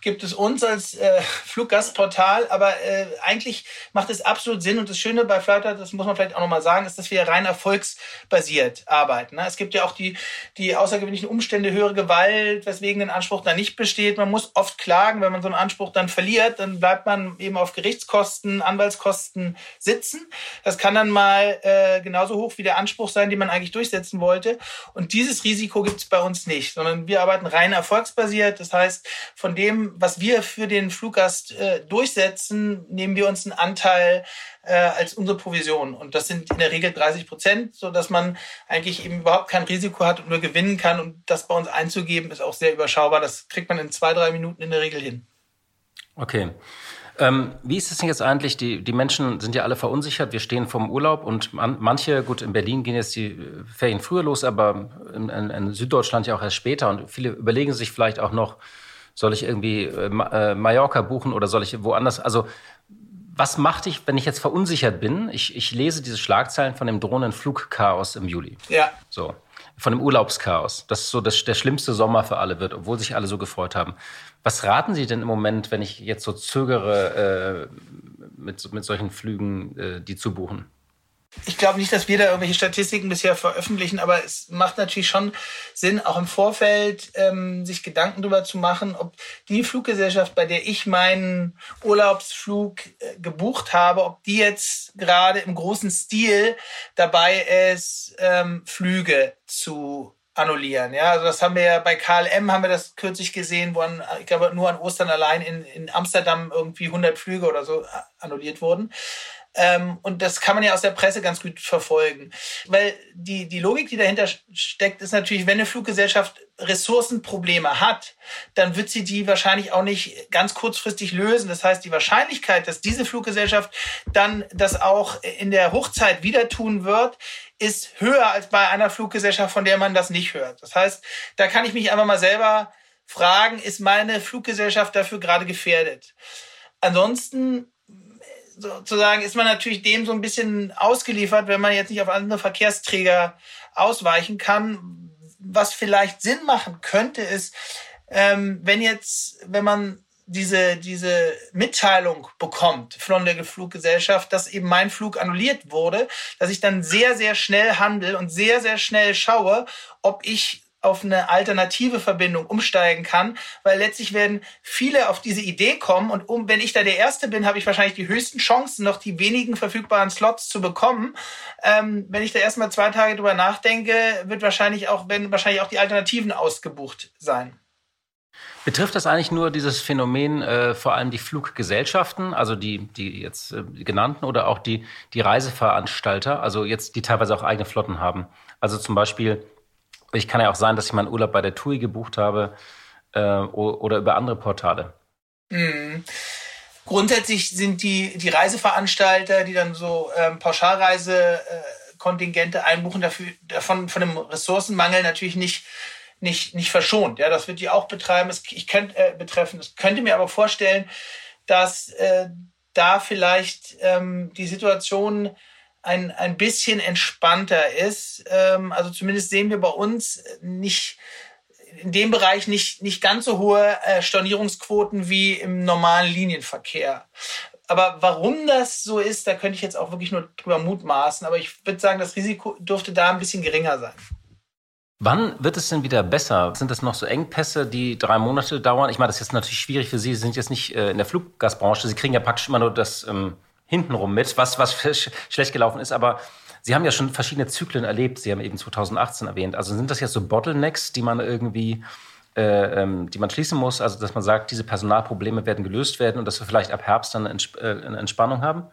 gibt es uns als äh, Fluggastportal, aber äh, eigentlich macht es absolut Sinn und das Schöne bei Flutter, das muss man vielleicht auch nochmal sagen, ist, dass wir rein erfolgsbasiert arbeiten. Ne? Es gibt ja auch die, die außergewöhnlichen Umstände, höhere Gewalt, weswegen ein Anspruch da nicht besteht. Man muss oft klagen, wenn man so einen Anspruch dann verliert, dann bleibt man eben auf Gerichtskosten, Anwaltskosten sitzen. Das kann dann mal äh, genauso hoch wie der Anspruch sein, den man eigentlich durchsetzen wollte. Und dieses Risiko gibt es bei uns nicht, sondern wir arbeiten rein erfolgsbasiert. Das heißt, von dem, was wir für den Fluggast äh, durchsetzen, nehmen wir uns einen Anteil äh, als unsere Provision. Und das sind in der Regel 30 Prozent, so dass man eigentlich eben überhaupt kein Risiko hat und nur gewinnen kann. Und das bei uns einzugeben, ist auch sehr überschaubar. Das kriegt man in zwei, drei Minuten in der Regel hin.
Okay. Ähm, wie ist es denn jetzt eigentlich? Die, die Menschen sind ja alle verunsichert. Wir stehen vom Urlaub und man, manche, gut, in Berlin gehen jetzt die Ferien früher los, aber in, in, in, Süddeutschland ja auch erst später. Und viele überlegen sich vielleicht auch noch, soll ich irgendwie äh, äh Mallorca buchen oder soll ich woanders? Also, was macht ich, wenn ich jetzt verunsichert bin? Ich, ich lese diese Schlagzeilen von dem drohenden Flugchaos im Juli.
Ja.
So. Von dem Urlaubschaos. Das ist so das, der schlimmste Sommer für alle wird, obwohl sich alle so gefreut haben. Was raten Sie denn im Moment, wenn ich jetzt so zögere, äh, mit, mit solchen Flügen äh, die zu buchen?
Ich glaube nicht, dass wir da irgendwelche Statistiken bisher veröffentlichen, aber es macht natürlich schon Sinn, auch im Vorfeld ähm, sich Gedanken darüber zu machen, ob die Fluggesellschaft, bei der ich meinen Urlaubsflug äh, gebucht habe, ob die jetzt gerade im großen Stil dabei ist, ähm, Flüge zu annullieren. Ja, also das haben wir ja bei KLM haben wir das kürzlich gesehen, wo an, ich glaube nur an Ostern allein in, in Amsterdam irgendwie 100 Flüge oder so annulliert wurden. Ähm, und das kann man ja aus der Presse ganz gut verfolgen. Weil die, die Logik, die dahinter steckt, ist natürlich, wenn eine Fluggesellschaft Ressourcenprobleme hat, dann wird sie die wahrscheinlich auch nicht ganz kurzfristig lösen. Das heißt, die Wahrscheinlichkeit, dass diese Fluggesellschaft dann das auch in der Hochzeit wieder tun wird, ist höher als bei einer Fluggesellschaft, von der man das nicht hört. Das heißt, da kann ich mich einfach mal selber fragen, ist meine Fluggesellschaft dafür gerade gefährdet? Ansonsten sozusagen ist man natürlich dem so ein bisschen ausgeliefert, wenn man jetzt nicht auf andere Verkehrsträger ausweichen kann. Was vielleicht Sinn machen könnte, ist, ähm, wenn jetzt, wenn man diese, diese Mitteilung bekommt von der Fluggesellschaft, dass eben mein Flug annulliert wurde, dass ich dann sehr, sehr schnell handle und sehr, sehr schnell schaue, ob ich auf eine alternative Verbindung umsteigen kann, weil letztlich werden viele auf diese Idee kommen und um, wenn ich da der Erste bin, habe ich wahrscheinlich die höchsten Chancen, noch die wenigen verfügbaren Slots zu bekommen. Ähm, wenn ich da erstmal zwei Tage drüber nachdenke, wird wahrscheinlich auch, werden wahrscheinlich auch die Alternativen ausgebucht sein.
Betrifft das eigentlich nur dieses Phänomen äh, vor allem die Fluggesellschaften, also die, die jetzt äh, genannten oder auch die, die Reiseveranstalter, also jetzt die teilweise auch eigene Flotten haben? Also zum Beispiel ich kann ja auch sein, dass ich meinen Urlaub bei der TUI gebucht habe äh, oder über andere Portale.
Mhm. Grundsätzlich sind die, die Reiseveranstalter, die dann so ähm, Pauschalreisekontingente einbuchen, dafür, davon von dem Ressourcenmangel natürlich nicht, nicht, nicht verschont. Ja, das wird die auch betreiben. Ich könnt, äh, betreffen. Ich könnte mir aber vorstellen, dass äh, da vielleicht ähm, die Situation ein, ein bisschen entspannter ist. Ähm, also zumindest sehen wir bei uns nicht in dem Bereich nicht, nicht ganz so hohe äh, Stornierungsquoten wie im normalen Linienverkehr. Aber warum das so ist, da könnte ich jetzt auch wirklich nur drüber mutmaßen. Aber ich würde sagen, das Risiko dürfte da ein bisschen geringer sein.
Wann wird es denn wieder besser? Sind das noch so Engpässe, die drei Monate dauern? Ich meine, das ist jetzt natürlich schwierig für Sie. Sie sind jetzt nicht äh, in der Fluggastbranche. Sie kriegen ja praktisch immer nur das ähm, hintenrum mit, was, was schlecht gelaufen ist. Aber Sie haben ja schon verschiedene Zyklen erlebt. Sie haben eben 2018 erwähnt. Also sind das jetzt so Bottlenecks, die man irgendwie, äh, ähm, die man schließen muss? Also dass man sagt, diese Personalprobleme werden gelöst werden und dass wir vielleicht ab Herbst dann eine äh, Entspannung haben?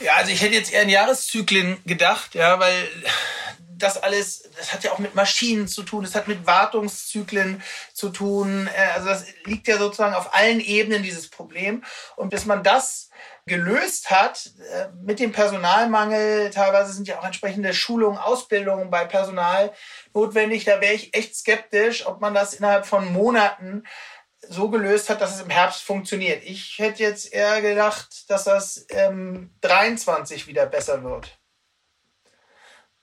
Ja, also ich hätte jetzt eher in Jahreszyklen gedacht, ja, weil das alles, das hat ja auch mit Maschinen zu tun, das hat mit Wartungszyklen zu tun. Äh, also das liegt ja sozusagen auf allen Ebenen dieses Problem. Und bis man das gelöst hat äh, mit dem Personalmangel, teilweise sind ja auch entsprechende Schulungen, Ausbildungen bei Personal notwendig, da wäre ich echt skeptisch, ob man das innerhalb von Monaten so gelöst hat, dass es im Herbst funktioniert. Ich hätte jetzt eher gedacht, dass das ähm, 23 wieder besser wird.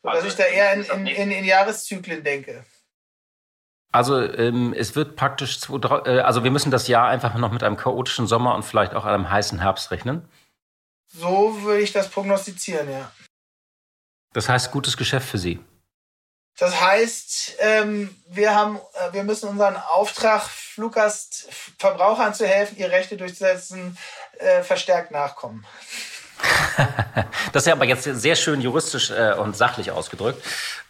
So, also, dass ich da eher in, in, in, in Jahreszyklen denke.
Also ähm, es wird praktisch, äh, also wir müssen das Jahr einfach noch mit einem chaotischen Sommer und vielleicht auch einem heißen Herbst rechnen.
So würde ich das prognostizieren, ja.
Das heißt gutes Geschäft für Sie.
Das heißt, ähm, wir haben, äh, wir müssen unseren Auftrag, Fluggastverbrauchern zu helfen, ihre Rechte durchzusetzen, äh, verstärkt nachkommen.
das ist ja aber jetzt sehr schön juristisch äh, und sachlich ausgedrückt.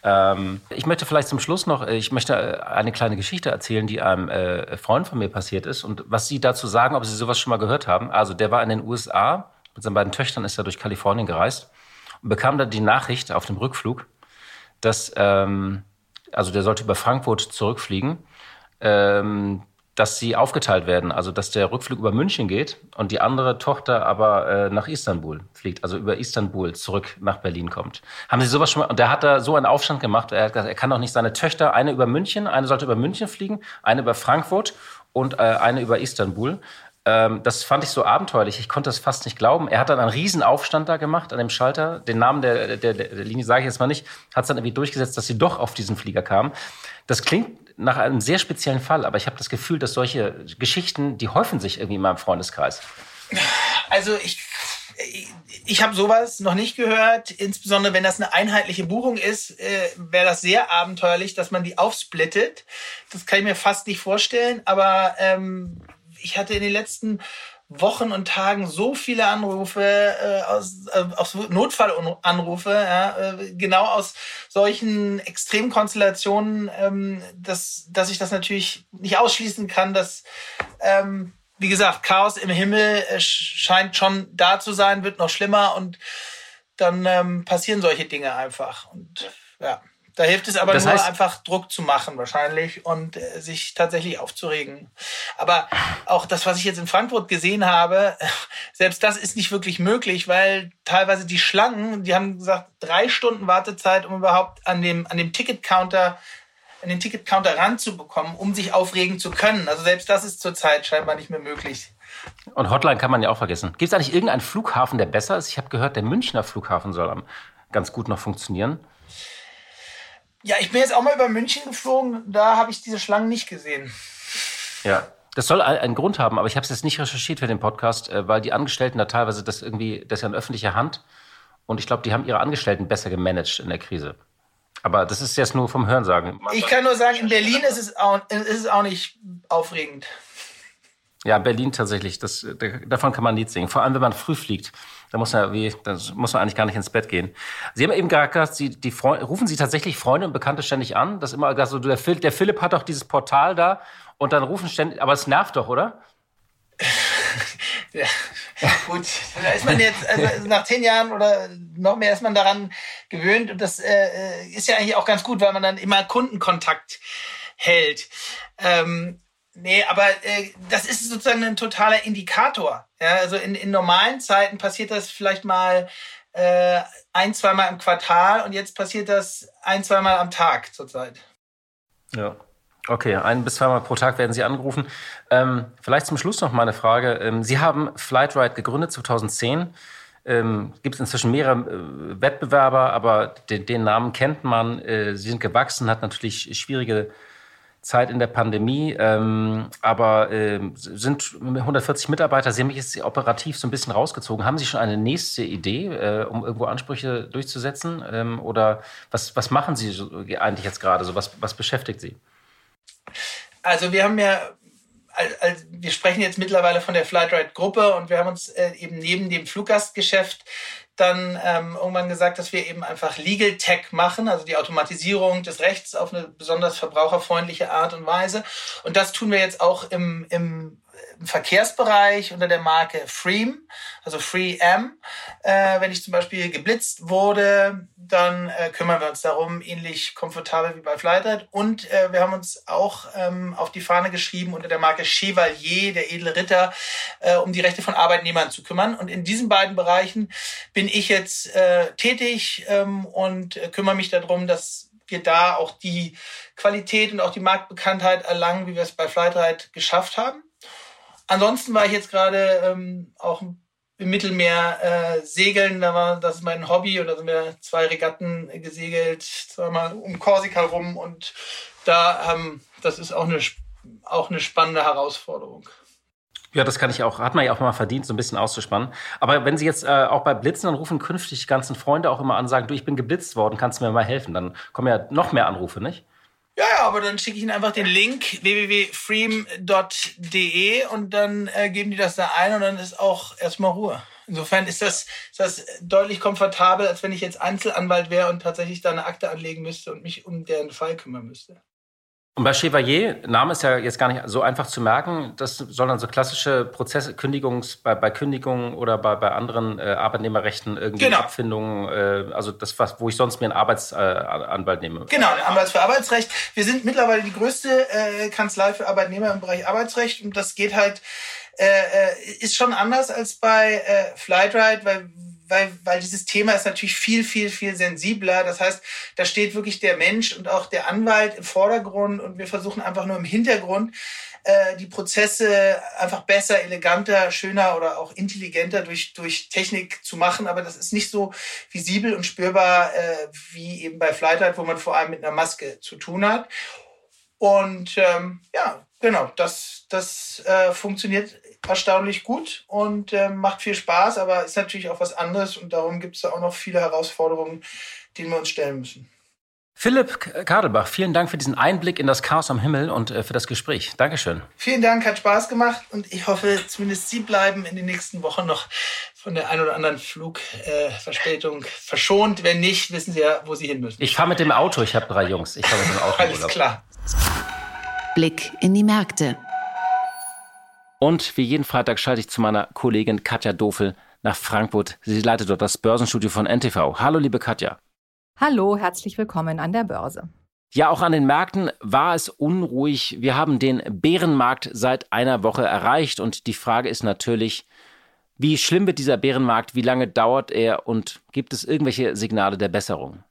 Ähm, ich möchte vielleicht zum Schluss noch, äh, ich möchte äh, eine kleine Geschichte erzählen, die einem Freund von mir passiert ist und was Sie dazu sagen, ob Sie sowas schon mal gehört haben. Also der war in den USA, mit seinen beiden Töchtern ist er durch Kalifornien gereist und bekam dann die Nachricht auf dem Rückflug, dass, ähm, also der sollte über Frankfurt zurückfliegen, ähm, dass sie aufgeteilt werden, also dass der Rückflug über München geht und die andere Tochter aber äh, nach Istanbul fliegt, also über Istanbul zurück nach Berlin kommt. Haben Sie sowas schon mal? Und der hat da so einen Aufstand gemacht. Er hat gesagt, er kann doch nicht seine Töchter, eine über München, eine sollte über München fliegen, eine über Frankfurt und äh, eine über Istanbul. Ähm, das fand ich so abenteuerlich. Ich konnte das fast nicht glauben. Er hat dann einen riesen Aufstand da gemacht an dem Schalter. Den Namen der, der, der Linie sage ich jetzt mal nicht. Hat es dann irgendwie durchgesetzt, dass sie doch auf diesen Flieger kamen. Das klingt nach einem sehr speziellen Fall, aber ich habe das Gefühl, dass solche Geschichten, die häufen sich irgendwie in meinem Freundeskreis.
Also ich, ich habe sowas noch nicht gehört. Insbesondere wenn das eine einheitliche Buchung ist, äh, wäre das sehr abenteuerlich, dass man die aufsplittet. Das kann ich mir fast nicht vorstellen. Aber ähm, ich hatte in den letzten Wochen und Tagen so viele Anrufe, äh, aus, äh, aus Notfallanrufe, ja, äh, genau aus solchen Extremkonstellationen, ähm, dass, dass ich das natürlich nicht ausschließen kann, dass, ähm, wie gesagt, Chaos im Himmel äh, scheint schon da zu sein, wird noch schlimmer und dann ähm, passieren solche Dinge einfach. Und ja. Da hilft es aber das nur heißt, einfach Druck zu machen wahrscheinlich und äh, sich tatsächlich aufzuregen. Aber auch das, was ich jetzt in Frankfurt gesehen habe, selbst das ist nicht wirklich möglich, weil teilweise die Schlangen, die haben gesagt, drei Stunden Wartezeit, um überhaupt an dem, an dem Ticketcounter an den Ticketcounter ranzubekommen, um sich aufregen zu können. Also selbst das ist zurzeit scheinbar nicht mehr möglich.
Und Hotline kann man ja auch vergessen. Gibt es eigentlich irgendeinen Flughafen, der besser ist? Ich habe gehört, der Münchner Flughafen soll ganz gut noch funktionieren.
Ja, ich bin jetzt auch mal über München geflogen. Da habe ich diese Schlangen nicht gesehen.
Ja, das soll einen Grund haben, aber ich habe es jetzt nicht recherchiert für den Podcast, äh, weil die Angestellten da teilweise das irgendwie, das ist ja in öffentlicher Hand. Und ich glaube, die haben ihre Angestellten besser gemanagt in der Krise. Aber das ist jetzt nur vom Hörensagen.
Ich kann nur sagen, in Berlin ist es auch, ist es auch nicht aufregend.
Ja, Berlin tatsächlich. Das, davon kann man nicht singen. Vor allem, wenn man früh fliegt. Da muss man, wie, da muss man eigentlich gar nicht ins Bett gehen. Sie haben eben gesagt, Sie, die Freund, rufen Sie tatsächlich Freunde und Bekannte ständig an? Das ist immer so, der, Phil, der Philipp hat doch dieses Portal da und dann rufen ständig, aber es nervt doch, oder?
ja, gut, da ist man jetzt, also nach zehn Jahren oder noch mehr ist man daran gewöhnt und das äh, ist ja eigentlich auch ganz gut, weil man dann immer Kundenkontakt hält. Ähm, Nee, aber äh, das ist sozusagen ein totaler Indikator. Ja, also in, in normalen Zeiten passiert das vielleicht mal äh, ein, zweimal im Quartal und jetzt passiert das ein, zweimal am Tag zurzeit.
Ja. Okay, ein bis zweimal pro Tag werden Sie angerufen. Ähm, vielleicht zum Schluss noch mal eine Frage. Ähm, Sie haben Flightride gegründet 2010. Ähm, gibt es inzwischen mehrere äh, Wettbewerber, aber den, den, Namen kennt man. Äh, Sie sind gewachsen, hat natürlich schwierige Zeit in der Pandemie, ähm, aber äh, sind 140 Mitarbeiter. Sie haben mich jetzt operativ so ein bisschen rausgezogen. Haben Sie schon eine nächste Idee, äh, um irgendwo Ansprüche durchzusetzen? Ähm, oder was, was machen Sie so, eigentlich jetzt gerade? So, was, was beschäftigt Sie?
Also wir haben ja also wir sprechen jetzt mittlerweile von der Flightride-Gruppe und wir haben uns äh, eben neben dem Fluggastgeschäft dann ähm, irgendwann gesagt, dass wir eben einfach Legal Tech machen, also die Automatisierung des Rechts auf eine besonders verbraucherfreundliche Art und Weise. Und das tun wir jetzt auch im, im im Verkehrsbereich unter der Marke Freem, also FreeM. Äh, wenn ich zum Beispiel geblitzt wurde, dann äh, kümmern wir uns darum, ähnlich komfortabel wie bei Flytride. Und äh, wir haben uns auch ähm, auf die Fahne geschrieben, unter der Marke Chevalier, der edle Ritter, äh, um die Rechte von Arbeitnehmern zu kümmern. Und in diesen beiden Bereichen bin ich jetzt äh, tätig ähm, und äh, kümmere mich darum, dass wir da auch die Qualität und auch die Marktbekanntheit erlangen, wie wir es bei Flightride geschafft haben. Ansonsten war ich jetzt gerade ähm, auch im Mittelmeer äh, segeln, da war das ist mein Hobby und da sind wir zwei Regatten gesegelt, zweimal um Korsika rum und da ähm, das ist auch eine auch eine spannende Herausforderung.
Ja, das kann ich auch, hat man ja auch mal verdient, so ein bisschen auszuspannen. Aber wenn Sie jetzt äh, auch bei Blitzen, dann rufen künftig die ganzen Freunde auch immer an, sagen, du, ich bin geblitzt worden, kannst du mir mal helfen? Dann kommen ja noch mehr Anrufe, nicht?
Ja, ja, aber dann schicke ich Ihnen einfach den Link www.freem.de und dann äh, geben die das da ein und dann ist auch erstmal Ruhe. Insofern ist das, ist das deutlich komfortabel, als wenn ich jetzt Einzelanwalt wäre und tatsächlich da eine Akte anlegen müsste und mich um deren Fall kümmern müsste.
Und bei Chevalier, Name ist ja jetzt gar nicht so einfach zu merken, das soll dann so klassische Prozesse, Kündigungs, bei, bei Kündigungen oder bei, bei anderen äh, Arbeitnehmerrechten irgendwie genau. Abfindungen, äh, also das, was, wo ich sonst mir einen Arbeitsanwalt äh, nehme.
Genau, Anwalt für Arbeitsrecht. Wir sind mittlerweile die größte äh, Kanzlei für Arbeitnehmer im Bereich Arbeitsrecht und das geht halt, äh, äh ist schon anders als bei äh, Flightride, weil weil, weil dieses Thema ist natürlich viel, viel, viel sensibler. Das heißt, da steht wirklich der Mensch und auch der Anwalt im Vordergrund und wir versuchen einfach nur im Hintergrund äh, die Prozesse einfach besser, eleganter, schöner oder auch intelligenter durch, durch Technik zu machen. Aber das ist nicht so visibel und spürbar äh, wie eben bei Flightride, wo man vor allem mit einer Maske zu tun hat. Und ähm, ja, genau, das, das äh, funktioniert erstaunlich gut und äh, macht viel Spaß, aber ist natürlich auch was anderes und darum gibt es da auch noch viele Herausforderungen, denen wir uns stellen müssen.
Philipp Kadelbach, vielen Dank für diesen Einblick in das Chaos am Himmel und äh, für das Gespräch. Dankeschön.
Vielen Dank, hat Spaß gemacht und ich hoffe, zumindest Sie bleiben in den nächsten Wochen noch von der ein oder anderen Flugverspätung äh, verschont. Wenn nicht, wissen Sie ja, wo Sie hin müssen.
Ich fahre mit dem Auto, ich habe drei Jungs. Ich fahre mit dem Auto.
Alles klar.
Blick in die Märkte.
Und wie jeden Freitag schalte ich zu meiner Kollegin Katja Dofel nach Frankfurt. Sie leitet dort das Börsenstudio von NTV. Hallo, liebe Katja.
Hallo, herzlich willkommen an der Börse.
Ja, auch an den Märkten war es unruhig. Wir haben den Bärenmarkt seit einer Woche erreicht und die Frage ist natürlich, wie schlimm wird dieser Bärenmarkt, wie lange dauert er und gibt es irgendwelche Signale der Besserung?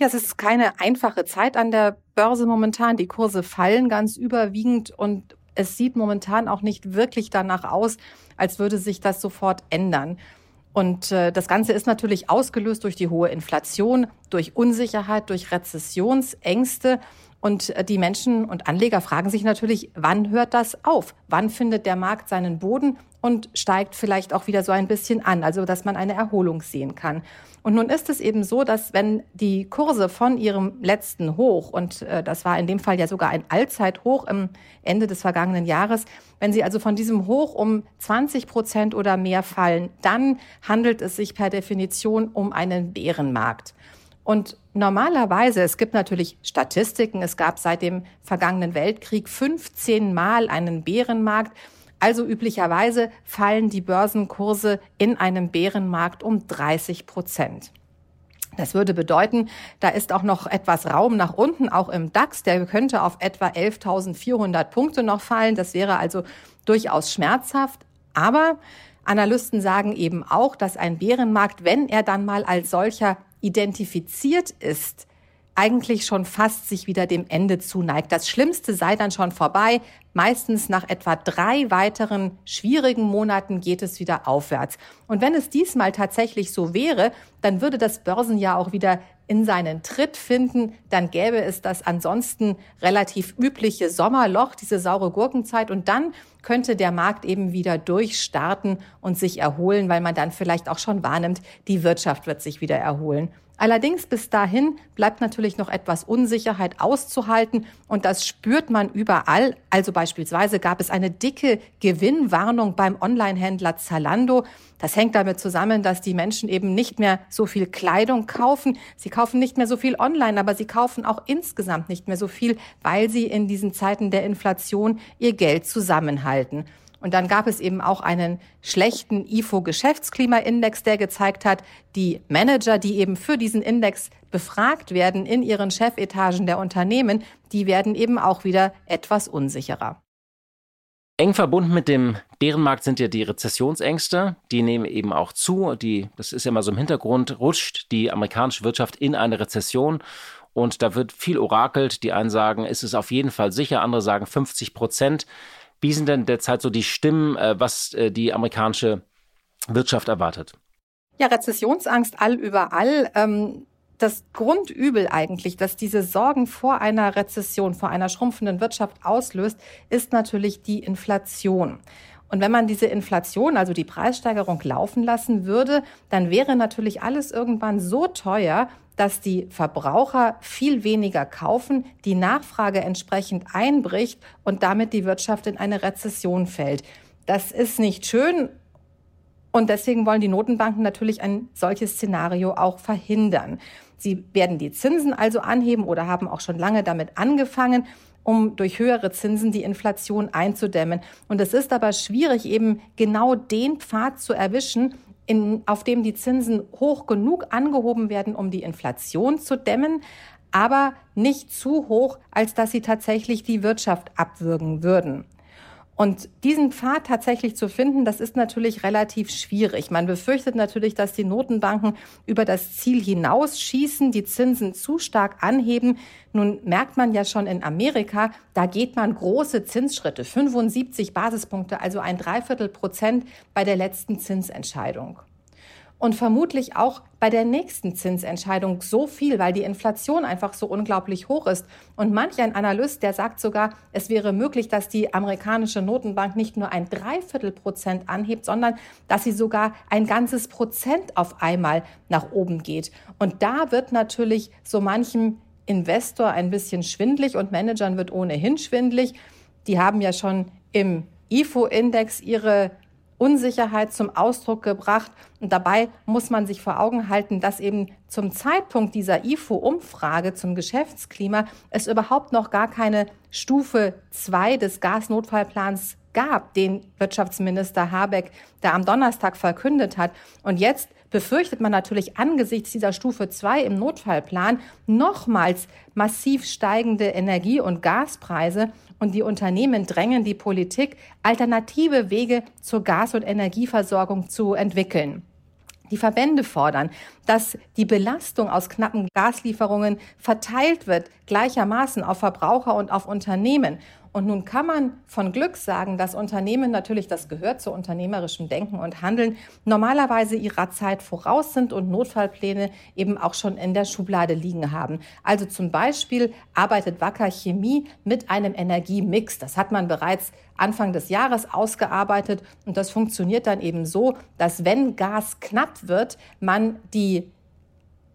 Ja, es ist keine einfache Zeit an der Börse momentan. Die Kurse fallen ganz überwiegend und es sieht momentan auch nicht wirklich danach aus, als würde sich das sofort ändern. Und äh, das Ganze ist natürlich ausgelöst durch die hohe Inflation, durch Unsicherheit, durch Rezessionsängste. Und äh, die Menschen und Anleger fragen sich natürlich, wann hört das auf? Wann findet der Markt seinen Boden und steigt vielleicht auch wieder so ein bisschen an, also dass man eine Erholung sehen kann. Und nun ist es eben so, dass wenn die Kurse von ihrem letzten Hoch, und äh, das war in dem Fall ja sogar ein Allzeithoch im Ende des vergangenen Jahres, wenn sie also von diesem Hoch um 20 Prozent oder mehr fallen, dann handelt es sich per Definition um einen Bärenmarkt. Und normalerweise, es gibt natürlich Statistiken, es gab seit dem vergangenen Weltkrieg 15 Mal einen Bärenmarkt. Also üblicherweise fallen die Börsenkurse in einem Bärenmarkt um 30 Prozent. Das würde bedeuten, da ist auch noch etwas Raum nach unten, auch im DAX. Der könnte auf etwa 11.400 Punkte noch fallen. Das wäre also durchaus schmerzhaft. Aber Analysten sagen eben auch, dass ein Bärenmarkt, wenn er dann mal als solcher identifiziert ist, eigentlich schon fast sich wieder dem Ende zuneigt. Das Schlimmste sei dann schon vorbei. Meistens nach etwa drei weiteren schwierigen Monaten geht es wieder aufwärts. Und wenn es diesmal tatsächlich so wäre, dann würde das Börsenjahr auch wieder in seinen Tritt finden. Dann gäbe es das ansonsten relativ übliche Sommerloch, diese saure Gurkenzeit. Und dann könnte der Markt eben wieder durchstarten und sich erholen, weil man dann vielleicht auch schon wahrnimmt, die Wirtschaft wird sich wieder erholen. Allerdings bis dahin bleibt natürlich noch etwas Unsicherheit auszuhalten und das spürt man überall. Also beispielsweise gab es eine dicke Gewinnwarnung beim Onlinehändler Zalando. Das hängt damit zusammen, dass die Menschen eben nicht mehr so viel Kleidung kaufen. Sie kaufen nicht mehr so viel online, aber sie kaufen auch insgesamt nicht mehr so viel, weil sie in diesen Zeiten der Inflation ihr Geld zusammenhalten. Und dann gab es eben auch einen schlechten IFO-Geschäftsklimaindex, der gezeigt hat, die Manager, die eben für diesen Index befragt werden in ihren Chefetagen der Unternehmen, die werden eben auch wieder etwas unsicherer.
Eng verbunden mit dem Bärenmarkt sind ja die Rezessionsängste. Die nehmen eben auch zu. Die, das ist ja immer so im Hintergrund, rutscht die amerikanische Wirtschaft in eine Rezession. Und da wird viel orakelt. Die einen sagen, es ist auf jeden Fall sicher, andere sagen 50 Prozent. Wie sind denn derzeit so die Stimmen, äh, was äh, die amerikanische Wirtschaft erwartet?
Ja, Rezessionsangst all überall. Ähm, das Grundübel eigentlich, das diese Sorgen vor einer Rezession, vor einer schrumpfenden Wirtschaft auslöst, ist natürlich die Inflation. Und wenn man diese Inflation, also die Preissteigerung laufen lassen würde, dann wäre natürlich alles irgendwann so teuer, dass die Verbraucher viel weniger kaufen, die Nachfrage entsprechend einbricht und damit die Wirtschaft in eine Rezession fällt. Das ist nicht schön und deswegen wollen die Notenbanken natürlich ein solches Szenario auch verhindern. Sie werden die Zinsen also anheben oder haben auch schon lange damit angefangen um durch höhere Zinsen die Inflation einzudämmen. Und es ist aber schwierig, eben genau den Pfad zu erwischen, in, auf dem die Zinsen hoch genug angehoben werden, um die Inflation zu dämmen, aber nicht zu hoch, als dass sie tatsächlich die Wirtschaft abwürgen würden. Und diesen Pfad tatsächlich zu finden, das ist natürlich relativ schwierig. Man befürchtet natürlich, dass die Notenbanken über das Ziel hinausschießen, die Zinsen zu stark anheben. Nun merkt man ja schon in Amerika, da geht man große Zinsschritte, 75 Basispunkte, also ein Dreiviertel Prozent bei der letzten Zinsentscheidung und vermutlich auch bei der nächsten Zinsentscheidung so viel, weil die Inflation einfach so unglaublich hoch ist. Und manch ein Analyst, der sagt sogar, es wäre möglich, dass die amerikanische Notenbank nicht nur ein Dreiviertel Prozent anhebt, sondern dass sie sogar ein ganzes Prozent auf einmal nach oben geht. Und da wird natürlich so manchem Investor ein bisschen schwindlig und Managern wird ohnehin schwindlig. Die haben ja schon im IFO-Index ihre Unsicherheit zum Ausdruck gebracht. Und dabei muss man sich vor Augen halten, dass eben zum Zeitpunkt dieser IFO-Umfrage zum Geschäftsklima es überhaupt noch gar keine Stufe 2 des Gasnotfallplans gab, den Wirtschaftsminister Habeck da am Donnerstag verkündet hat. Und jetzt befürchtet man natürlich angesichts dieser Stufe 2 im Notfallplan nochmals massiv steigende Energie- und Gaspreise und die Unternehmen drängen die Politik, alternative Wege zur Gas- und Energieversorgung zu entwickeln. Die Verbände fordern, dass die Belastung aus knappen Gaslieferungen verteilt wird, gleichermaßen auf Verbraucher und auf Unternehmen. Und nun kann man von Glück sagen, dass Unternehmen natürlich, das gehört zu unternehmerischem Denken und Handeln, normalerweise ihrer Zeit voraus sind und Notfallpläne eben auch schon in der Schublade liegen haben. Also zum Beispiel arbeitet Wacker Chemie mit einem Energiemix. Das hat man bereits Anfang des Jahres ausgearbeitet und das funktioniert dann eben so, dass wenn Gas knapp wird, man die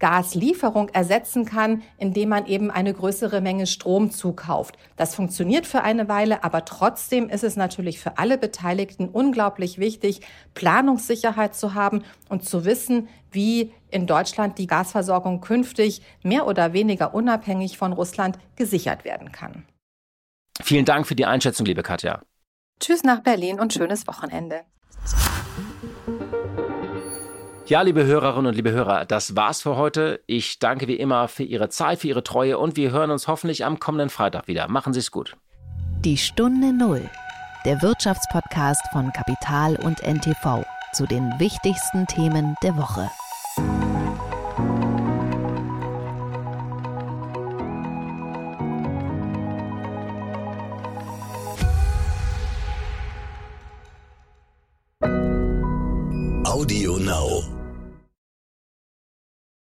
Gaslieferung ersetzen kann, indem man eben eine größere Menge Strom zukauft. Das funktioniert für eine Weile, aber trotzdem ist es natürlich für alle Beteiligten unglaublich wichtig, Planungssicherheit zu haben und zu wissen, wie in Deutschland die Gasversorgung künftig mehr oder weniger unabhängig von Russland gesichert werden kann.
Vielen Dank für die Einschätzung, liebe Katja.
Tschüss nach Berlin und schönes Wochenende.
Ja, liebe Hörerinnen und liebe Hörer, das war's für heute. Ich danke wie immer für Ihre Zeit, für Ihre Treue und wir hören uns hoffentlich am kommenden Freitag wieder. Machen Sie es gut.
Die Stunde Null, der Wirtschaftspodcast von Kapital und NTV zu den wichtigsten Themen der Woche.